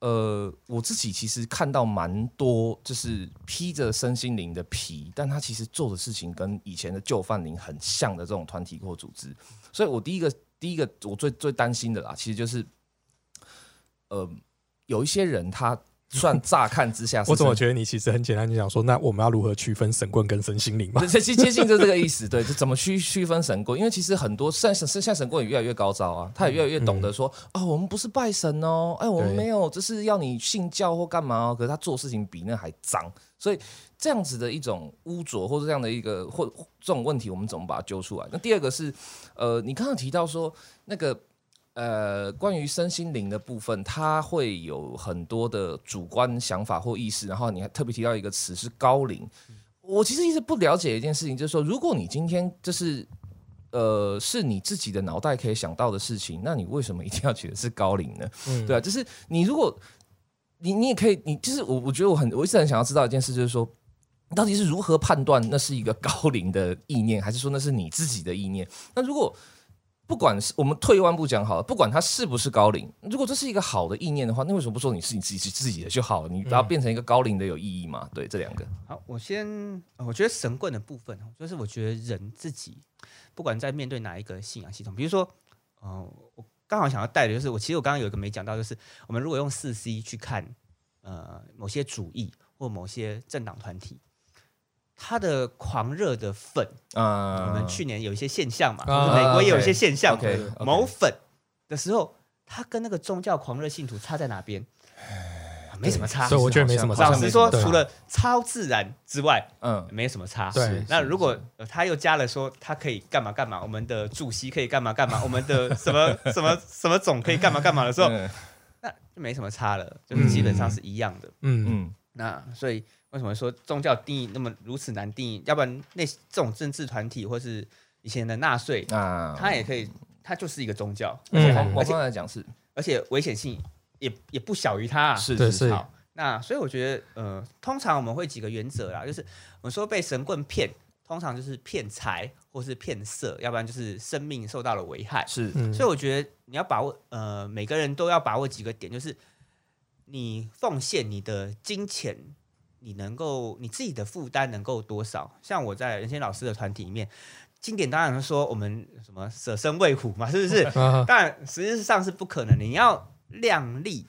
呃，我自己其实看到蛮多，就是披着身心灵的皮，但他其实做的事情跟以前的旧范灵很像的这种团体或组织，所以我第一个第一个我最最担心的啦，其实就是，呃，有一些人他。算乍看之下，[laughs] 我怎么觉得你其实很简单，就想说，那我们要如何区分神棍跟神心灵嘛？[laughs] 接接近就这个意思，对，就怎么区区分神棍？因为其实很多现现现在神棍也越来越高招啊，他也越来越懂得说，哦，我们不是拜神哦，哎，我们没有，就是要你信教或干嘛哦。可是他做事情比那还脏，所以这样子的一种污浊或者这样的一个或这种问题，我们怎么把它揪出来？那第二个是，呃，你刚刚提到说那个。呃，关于身心灵的部分，它会有很多的主观想法或意识。然后你还特别提到一个词是高龄。我其实一直不了解一件事情，就是说，如果你今天就是呃是你自己的脑袋可以想到的事情，那你为什么一定要觉得是高龄呢？嗯，对啊，就是你如果你你也可以，你就是我我觉得我很我一直很想要知道一件事，就是说，到底是如何判断那是一个高龄的意念，还是说那是你自己的意念？那如果不管是我们退一万步讲好了，不管他是不是高龄，如果这是一个好的意念的话，那为什么不说你是你自己是自己的就好了？你把它变成一个高龄的有意义吗？对，这两个。好，我先，我觉得神棍的部分，就是我觉得人自己不管在面对哪一个信仰系统，比如说，呃，我刚好想要带的就是，我其实我刚刚有一个没讲到，就是我们如果用四 C 去看，呃，某些主义或某些政党团体。他的狂热的粉啊，我们去年有一些现象嘛，美国也有一些现象，某粉的时候，他跟那个宗教狂热信徒差在哪边？没什么差，所以我觉得没什么差。老实说，除了超自然之外，嗯，没什么差。对，那如果他又加了说他可以干嘛干嘛，我们的主席可以干嘛干嘛，[laughs] 我们的什么什么什么总可以干嘛干嘛的时候，那就没什么差了，就是基本上是一样的。嗯嗯，那所以。为什么说宗教定义那么如此难定义？要不然那这种政治团体或是以前的纳粹啊，它也可以，它就是一个宗教。而且我刚才讲是，而且危险性也也不小于它。是是好。那所以我觉得，呃，通常我们会几个原则啦，就是我们说被神棍骗，通常就是骗财或是骗色，要不然就是生命受到了危害。是，所以我觉得你要把握，呃，每个人都要把握几个点，就是你奉献你的金钱。你能够你自己的负担能够多少？像我在人谦老师的团体里面，经典当然是说我们什么舍身为虎嘛，是不是？[laughs] 当然实际上是不可能的，你要量力，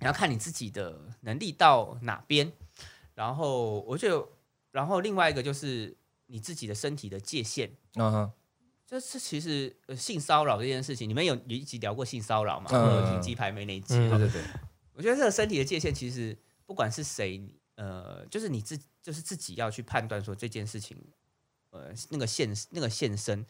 你要看你自己的能力到哪边。然后我就，然后另外一个就是你自己的身体的界限。嗯哼，这是其实性骚扰这件事情，你们有有一集聊过性骚扰嘛？嗯，鸡排妹那一集。对对对，我觉得这个身体的界限其实不管是谁。呃，就是你自就是自己要去判断说这件事情，呃，那个现那个现身，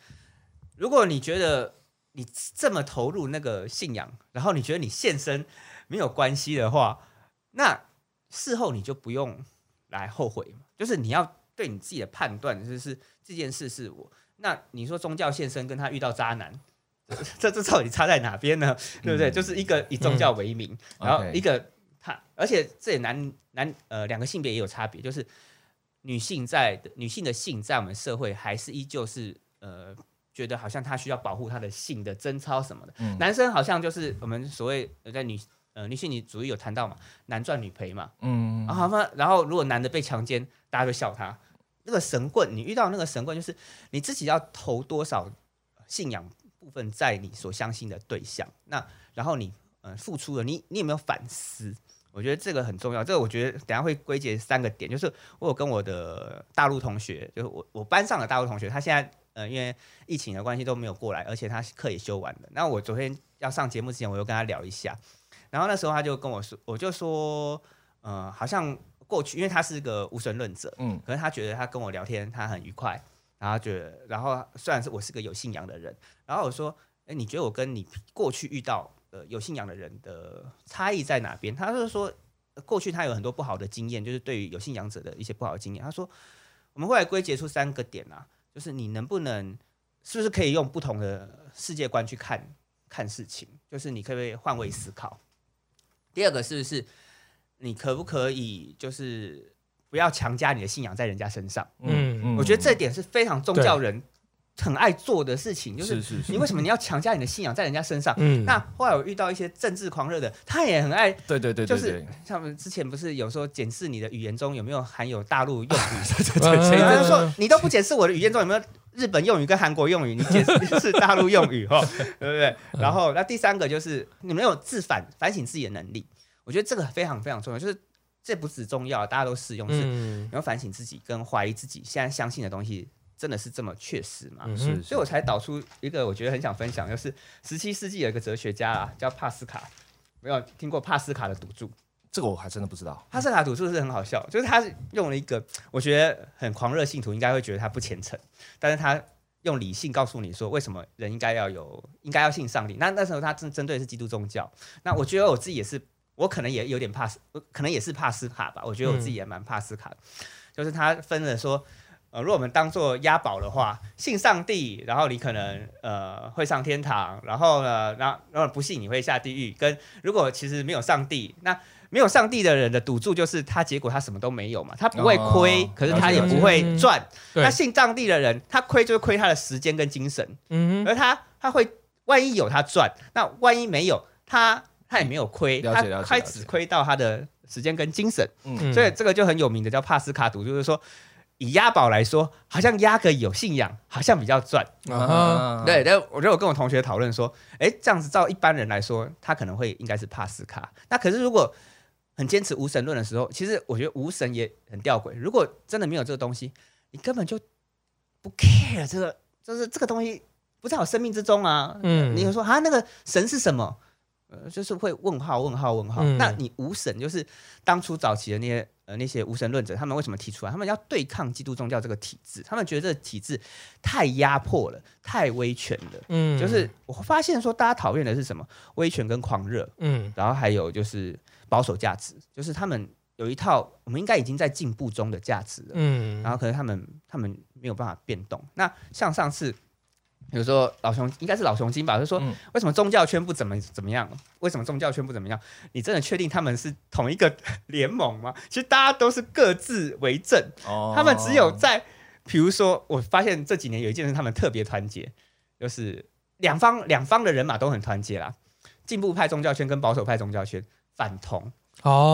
如果你觉得你这么投入那个信仰，然后你觉得你现身没有关系的话，那事后你就不用来后悔嘛。就是你要对你自己的判断，就是这件事是我。那你说宗教现身跟他遇到渣男，[laughs] 这这到底差在哪边呢？对不对？就是一个以宗教为名，然后一个。而且这也男男呃两个性别也有差别，就是女性在女性的性在我们社会还是依旧是呃觉得好像她需要保护她的性的贞操什么的，男生好像就是我们所谓在女呃女性女主义有谈到嘛，男赚女赔嘛，嗯，然后然后如果男的被强奸，大家就笑他。那个神棍，你遇到那个神棍就是你自己要投多少信仰部分在你所相信的对象，那然后你呃付出了，你你有没有反思？我觉得这个很重要，这个我觉得等下会归结三个点，就是我有跟我的大陆同学，就是我我班上的大陆同学，他现在呃因为疫情的关系都没有过来，而且他课也修完了。那我昨天要上节目之前，我又跟他聊一下，然后那时候他就跟我说，我就说，呃，好像过去，因为他是个无神论者，嗯，可是他觉得他跟我聊天他很愉快，然后觉得，然后虽然是我是个有信仰的人，然后我说，哎，你觉得我跟你过去遇到？呃，有信仰的人的差异在哪边？他是说，过去他有很多不好的经验，就是对于有信仰者的一些不好的经验。他说，我们会来归结出三个点啊，就是你能不能，是不是可以用不同的世界观去看看事情？就是你可不可以换位思考？第二个是不是你可不可以，就是不要强加你的信仰在人家身上？嗯嗯，我觉得这点是非常宗教人。很爱做的事情，就是你为什么你要强加你的信仰在人家身上？嗯，那后来我遇到一些政治狂热的，他也很爱，对对对，就是像之前不是有时候检视你的语言中有没有含有大陆用语？[laughs] 就是说你都不检视我的语言中有没有日本用语跟韩国用语，你检视是大陆用语哈，[laughs] 对不对？然后那第三个就是你没有自反反省自己的能力，我觉得这个非常非常重要，就是这不止重要，大家都适用，是你要反省自己跟怀疑自己现在相信的东西。真的是这么确实吗？是，所以我才导出一个我觉得很想分享，就是十七世纪有一个哲学家啊，叫帕斯卡，没有听过帕斯卡的赌注？这个我还真的不知道。帕斯卡赌注是很好笑，就是他用了一个我觉得很狂热信徒应该会觉得他不虔诚，但是他用理性告诉你说为什么人应该要有应该要信上帝。那那时候他针针对的是基督宗教。那我觉得我自己也是，我可能也有点帕斯，可能也是帕斯卡吧。我觉得我自己也蛮帕斯卡，就是他分了说。呃，如果我们当做押宝的话，信上帝，然后你可能呃会上天堂，然后呢，然后然后不信你会下地狱。跟如果其实没有上帝，那没有上帝的人的赌注就是他结果他什么都没有嘛，他不会亏，可是他也不会赚。那信上帝的人，他亏就是亏他的时间跟精神，嗯，而他他会万一有他赚，那万一没有他他也没有亏，他他只亏到他的时间跟精神。嗯，所以这个就很有名的叫帕斯卡赌，就是说。以押宝来说，好像押个有信仰，好像比较赚。对，但我觉得我跟我同学讨论说，哎，这样子照一般人来说，他可能会应该是帕斯卡。那可是如果很坚持无神论的时候，其实我觉得无神也很吊诡。如果真的没有这个东西，你根本就不 care 这个，就是这个东西不在我生命之中啊。嗯，你会说啊，那个神是什么？呃，就是会问号问号问号。那你无神，就是当初早期的那些。呃，那些无神论者，他们为什么提出来？他们要对抗基督宗教这个体制，他们觉得这个体制太压迫了，太威权了。嗯，就是我发现说，大家讨厌的是什么？威权跟狂热。嗯，然后还有就是保守价值，就是他们有一套我们应该已经在进步中的价值了。嗯，然后可能他们他们没有办法变动。那像上次。比如说老熊应该是老熊精吧，就说为什么宗教圈不怎么怎么样？为什么宗教圈不怎么样？你真的确定他们是同一个联盟吗？[laughs] 其实大家都是各自为政，他们只有在，比如说我发现这几年有一件事，他们特别团结，就是两方两方的人马都很团结啦。进步派宗教圈跟保守派宗教圈反同，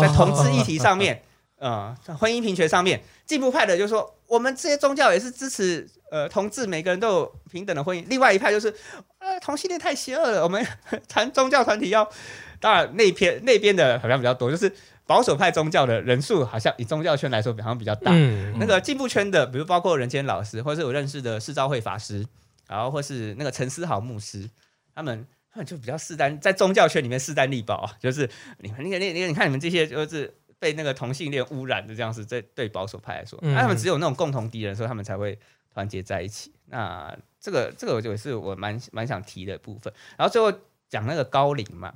在同志议题上面。呃婚姻平权上面，进步派的就说我们这些宗教也是支持呃同志，每个人都有平等的婚姻。另外一派就是呃同性恋太邪恶了，我们 [laughs] 谈宗教团体要。当然那边那边的好像比较多，就是保守派宗教的人数好像以宗教圈来说好像比较大。那个进步圈的，比如包括人间老师，或是我认识的世昭会法师，然后或是那个陈思豪牧师，他们他们就比较势单在宗教圈里面势单力薄啊，就是你们那个那那你看你们这些就是被那个同性恋污染的这样子，在对保守派来说，那他们只有那种共同敌人，的时候他们才会团结在一起。那这个这个我觉得是我蛮蛮想提的部分。然后最后讲那个高龄嘛。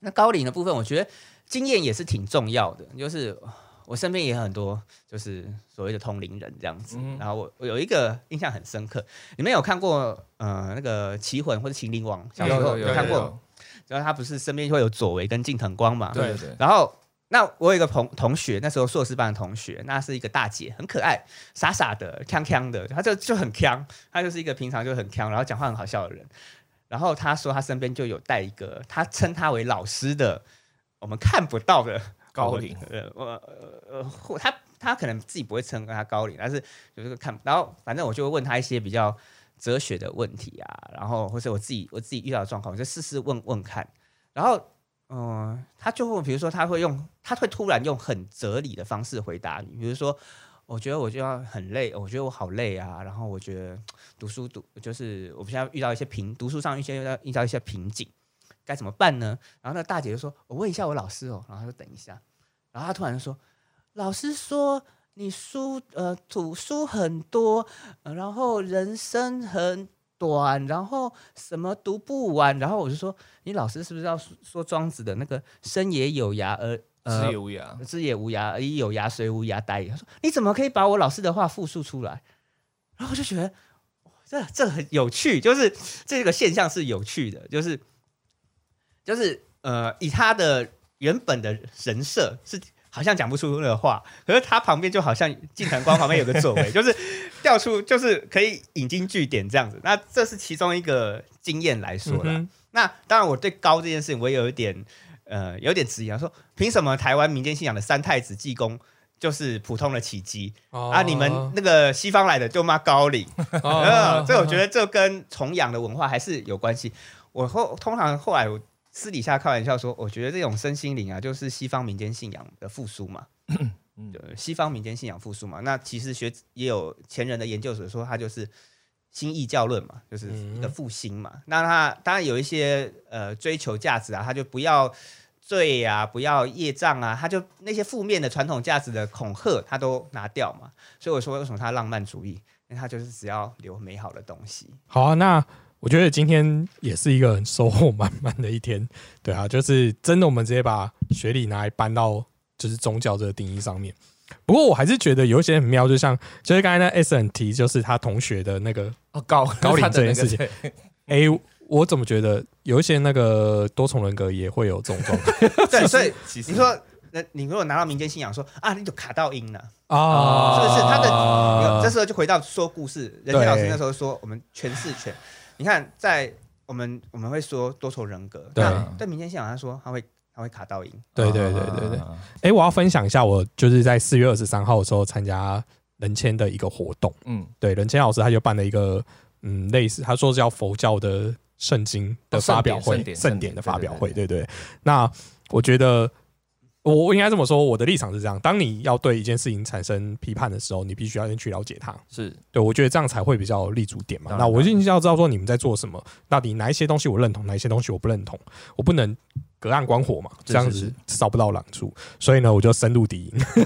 那高龄的部分，我觉得经验也是挺重要的。就是我身边也有很多，就是所谓的同龄人这样子。然后我我有一个印象很深刻，你们有看过呃那个《棋魂》或者《秦灵王》？小时候有看过。然后他不是身边会有左为跟近藤光嘛？对对。然后那我有一个同同学，那时候硕士班的同学，那是一个大姐，很可爱，傻傻的，锵锵的，她就就很锵，她就是一个平常就很锵，然后讲话很好笑的人。然后她说，她身边就有带一个，她称他为老师的，我们看不到的高龄。呃，我呃，或他他可能自己不会称他高龄，但是有这个看。然后反正我就会问他一些比较哲学的问题啊，然后或者我自己我自己遇到的状况，我就试试问问看。然后嗯，他就会比如说他会用，他会突然用很哲理的方式回答你，比如说。我觉得我就要很累，我觉得我好累啊。然后我觉得读书读就是我们现在遇到一些瓶，读书上一些遇到遇到一些瓶颈，该怎么办呢？然后那大姐就说：“我问一下我老师哦。”然后他说：“等一下。”然后他突然说：“老师说你书呃读书很多，然后人生很短，然后什么读不完。”然后我就说：“你老师是不是要说庄子的那个生也有涯而？”知也无涯，知也无涯，一有涯虽无涯殆。他说：“你怎么可以把我老师的话复述出来？”然后我就觉得，这这很有趣，就是这个现象是有趣的，就是就是呃，以他的原本的人设是好像讲不出那个话，可是他旁边就好像晋腾光旁边有个座位，[laughs] 就是调出就是可以引经据典这样子。那这是其中一个经验来说的。那当然，我对高这件事情，我也有一点。呃，有点质疑啊，说凭什么台湾民间信仰的三太子济公就是普通的奇迹啊？你们那个西方来的就骂高龄，[laughs] 这我觉得这跟崇仰的文化还是有关系。我后通常后来我私底下开玩笑说，我觉得这种身心灵啊，就是西方民间信仰的复苏嘛。[clears throat] 西方民间信仰复苏嘛，那其实学也有前人的研究者说，它就是新异教论嘛，就是一个复兴嘛。那他当然有一些呃追求价值啊，他就不要。罪啊，不要业障啊，他就那些负面的传统价值的恐吓，他都拿掉嘛。所以我说，为什么他浪漫主义？因为他就是只要留美好的东西。好啊，那我觉得今天也是一个很收获满满的一天。对啊，就是真的，我们直接把学理拿来搬到就是宗教这个定义上面。不过我还是觉得有一些很妙，就像就是刚才那 S N T，就是他同学的那个高 [laughs] 高龄这件事情。A 我怎么觉得有一些那个多重人格也会有这种状况？[laughs] 对，所以你说，那你如果拿到民间信仰说啊，你就卡到音了啊，是不是？他的这时候就回到说故事，任杰老师那时候说我们诠释权。你看，在我们我们会说多重人格，对，对民间信仰他说他会他会卡倒音，对对对对对。哎，我要分享一下，我就是在四月二十三号的时候参加人谦的一个活动，嗯，对，人谦老师他就办了一个嗯类似，他说是叫佛教的。圣经的发表会，盛典的发表会，对对。那我觉得，我我应该这么说，我的立场是这样：当你要对一件事情产生批判的时候，你必须要先去了解它。是对，我觉得这样才会比较立足点嘛。那我就要知道说你们在做什么，到底哪一些东西我认同，哪一些东西我不认同，我不能。隔岸观火嘛，这样子烧不到两处，所以呢，我就深入敌营。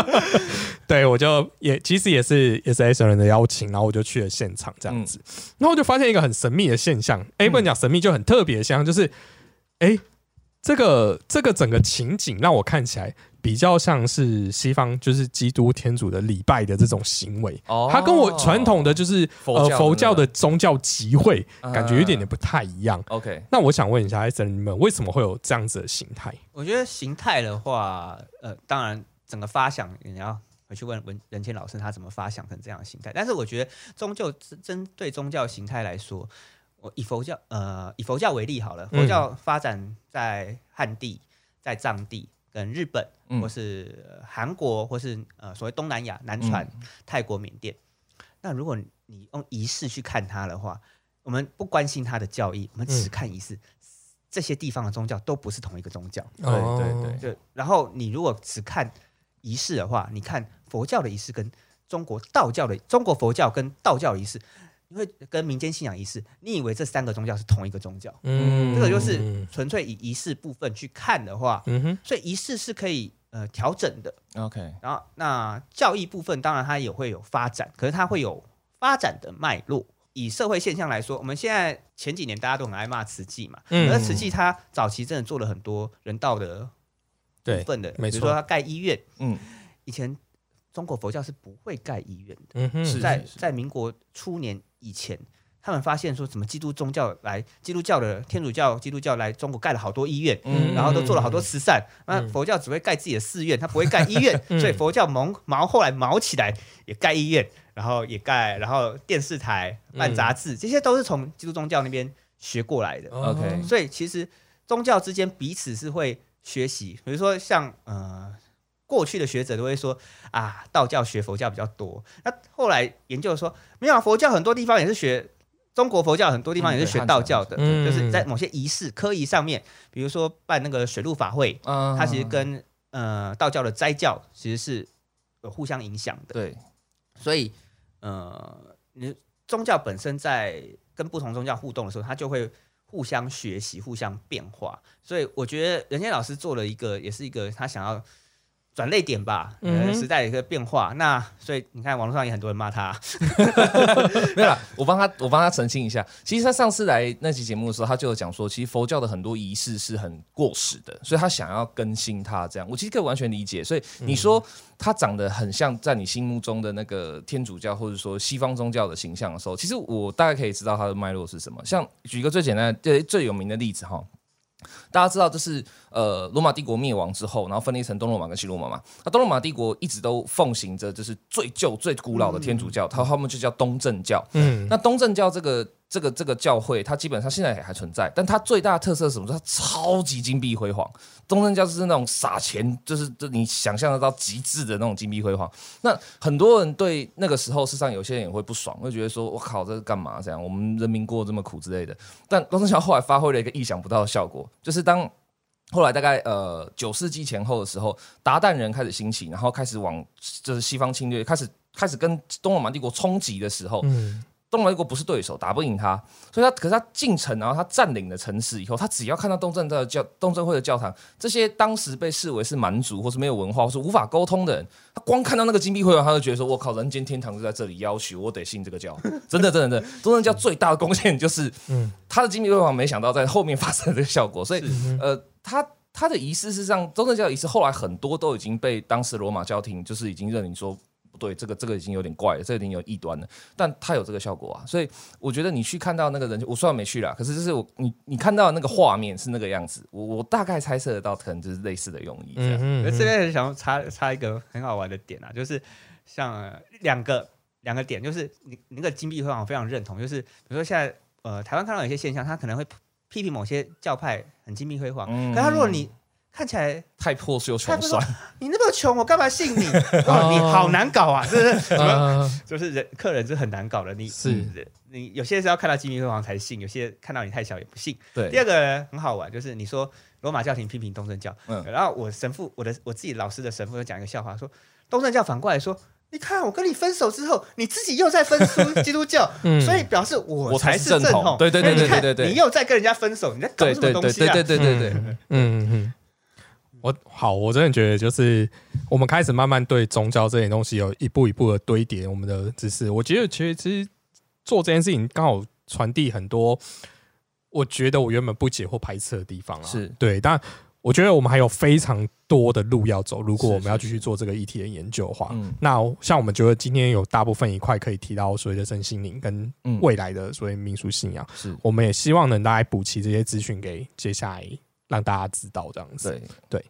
[laughs] 对，我就也其实也是也是 S 人的邀请，然后我就去了现场，这样子，然后我就发现一个很神秘的现象。哎，不能讲神秘，就很特别的现象，就是哎，这个这个整个情景让我看起来。比较像是西方，就是基督天主的礼拜的这种行为，哦，它跟我传统的就是呃佛教的宗教集会，感觉有点点不太一样。OK，那我想问一下艾森，你们为什么会有这样子的形态？我觉得形态的话，呃，当然整个发想你要回去问文任谦老师他怎么发想成这样的形态。但是我觉得宗教针对宗教形态来说，我以佛教呃以佛教为例好了，佛教发展在汉地，在藏地。跟日本，或是韩国，或是呃所谓东南亚南传、泰国、缅甸。那如果你用仪式去看它的话，我们不关心它的教义，我们只看仪式。这些地方的宗教都不是同一个宗教。对对对，就然后你如果只看仪式的话，你看佛教的仪式跟中国道教的中国佛教跟道教仪式。你会跟民间信仰仪式，你以为这三个宗教是同一个宗教？嗯，这个就是纯粹以仪式部分去看的话，嗯哼，所以仪式是可以呃调整的。OK，然后那教义部分当然它也会有发展，可是它会有发展的脉络。以社会现象来说，我们现在前几年大家都很爱骂慈济嘛，嗯，而慈济它早期真的做了很多人道的部分的，没错比如说它盖医院，嗯，以前中国佛教是不会盖医院的，嗯哼，在在民国初年。以前他们发现说，什么基督宗教来，基督教的天主教、基督教来中国盖了好多医院，然后都做了好多慈善。那佛教只会盖自己的寺院，他不会盖医院，[laughs] 所以佛教毛毛后来毛起来也盖医院，然后也盖，然后电视台办杂志，这些都是从基督宗教那边学过来的。OK，所以其实宗教之间彼此是会学习，比如说像呃。过去的学者都会说啊，道教学佛教比较多。那后来研究说，没有佛教很多地方也是学中国佛教，很多地方也是学道教的，就是在某些仪式科仪上面，比如说办那个水陆法会，它其实跟呃道教的斋教其实是有互相影响的。对，所以呃，你宗教本身在跟不同宗教互动的时候，它就会互相学习、互相变化。所以我觉得任谦老师做了一个，也是一个他想要。转泪点吧，时代的一个变化。那所以你看，网络上也很多人骂他。[laughs] 没有啦，我帮他，我帮他澄清一下。其实他上次来那期节目的时候，他就有讲说，其实佛教的很多仪式是很过时的，所以他想要更新它。这样，我其实可以完全理解。所以你说他长得很像在你心目中的那个天主教或者说西方宗教的形象的时候，其实我大概可以知道他的脉络是什么。像举一个最简单、最最有名的例子哈。大家知道，这是呃罗马帝国灭亡之后，然后分裂成东罗马跟西罗马嘛。那东罗马帝国一直都奉行着就是最旧、最古老的天主教，它他们就叫东正教。嗯，那东正教这个。这个这个教会，它基本上现在也还存在，但它最大的特色是什么？它超级金碧辉煌。东正教是那种撒钱，就是就你想象得到极致的那种金碧辉煌。那很多人对那个时候，事实上有些人也会不爽，会觉得说：“我靠，这是干嘛？这样我们人民过这么苦之类的。”但东正教后来发挥了一个意想不到的效果，就是当后来大概呃九世纪前后的时候，鞑靼人开始兴起，然后开始往就是西方侵略，开始开始跟东罗马帝国冲击的时候。嗯东罗马国不是对手，打不赢他，所以他可是他进城，然后他占领了城市以后，他只要看到东正的教东正会的教堂，这些当时被视为是蛮族或是没有文化或是无法沟通的人，他光看到那个金碧辉煌，他就觉得说：“我靠，人间天堂就在这里，要求我得信这个教。”真的，真的，真的，东正教最大的贡献就是，嗯，他的金碧辉煌，没想到在后面发生了这个效果，所以，呃，他他的仪式事实上，东正教仪式后来很多都已经被当时罗马教廷就是已经认领说。不对，这个这个已经有点怪了，这已经有异端了。但它有这个效果啊，所以我觉得你去看到那个人，我虽然没去了，可是就是我你你看到那个画面是那个样子，我我大概猜测得到，可能就是类似的用意。嗯嗯。这边想插插一个很好玩的点啊，就是像两个两个点，就是你那个金币会我非常认同，就是比如说现在呃台湾看到有些现象，他可能会批评某些教派很金碧辉煌，可他如果你。看起来太破旧穷酸，你那么穷，我干嘛信你？[laughs] 你好难搞啊！是不是？[laughs] 就是人客人是很难搞的。你是你有些是要看到金碧辉煌才信，有些看到你太小也不信。对。第二个很好玩，就是你说罗马教廷批评东正教，嗯，然后我神父，我的我自己老师的神父就讲一个笑话，说东正教反过来说，你看我跟你分手之后，你自己又在分出 [laughs] 基督教，所以表示我才是正统。对对对对对对，你又在跟人家分手，你在搞什么东西啊？对对对对对，嗯嗯。我好，我真的觉得就是我们开始慢慢对宗教这点东西有一步一步的堆叠我们的知识。我觉得其实其实做这件事情刚好传递很多，我觉得我原本不解或排斥的地方啊。是对，但我觉得我们还有非常多的路要走。如果我们要继续做这个议题的研究的话，那像我们觉得今天有大部分一块可以提到所谓的身心灵跟未来的所谓民俗信仰，是我们也希望能大家补齐这些资讯给接下来让大家知道这样子。对对。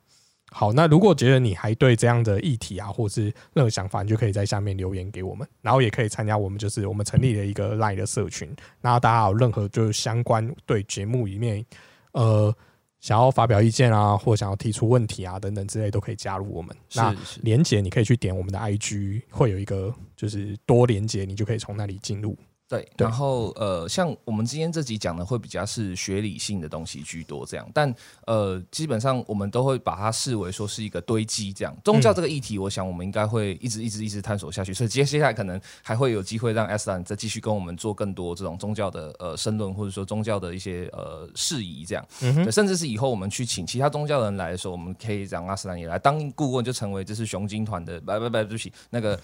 好，那如果觉得你还对这样的议题啊，或是任何想法，你就可以在下面留言给我们，然后也可以参加我们就是我们成立了一个 Line 的社群，然后大家有任何就是相关对节目里面呃想要发表意见啊，或想要提出问题啊等等之类，都可以加入我们。那连接你可以去点我们的 IG，会有一个就是多连接，你就可以从那里进入。对，然后呃，像我们今天这集讲的会比较是学理性的东西居多，这样，但呃，基本上我们都会把它视为说是一个堆积，这样。宗教这个议题，我想我们应该会一直一直一直探索下去，所以接接下来可能还会有机会让 S 兰再继续跟我们做更多这种宗教的呃申论，或者说宗教的一些呃事宜，这样，对，甚至是以后我们去请其他宗教人来的时候，我们可以让阿斯兰也来当顾问，就成为这是熊精团的，不不不，对不起，那个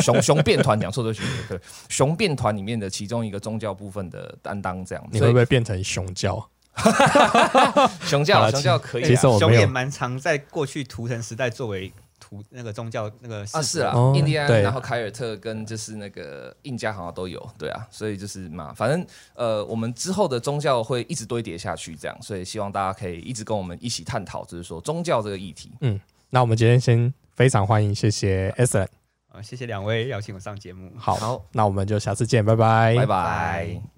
熊熊变团讲错对不起，对，熊变团里面的其中一个宗教。部分的担当这样，你会不会变成熊教？[laughs] 熊教，熊教可以。其实我熊也蛮常在过去图腾时代作为图那个宗教那个啊是啊，印第安，然后凯尔特跟就是那个印加好像都有，对啊，所以就是嘛，反正呃，我们之后的宗教会一直堆叠下去，这样，所以希望大家可以一直跟我们一起探讨，就是说宗教这个议题。嗯，那我们今天先非常欢迎，谢谢 S N。谢谢两位邀请我上节目。好，那我们就下次见，拜拜，拜拜。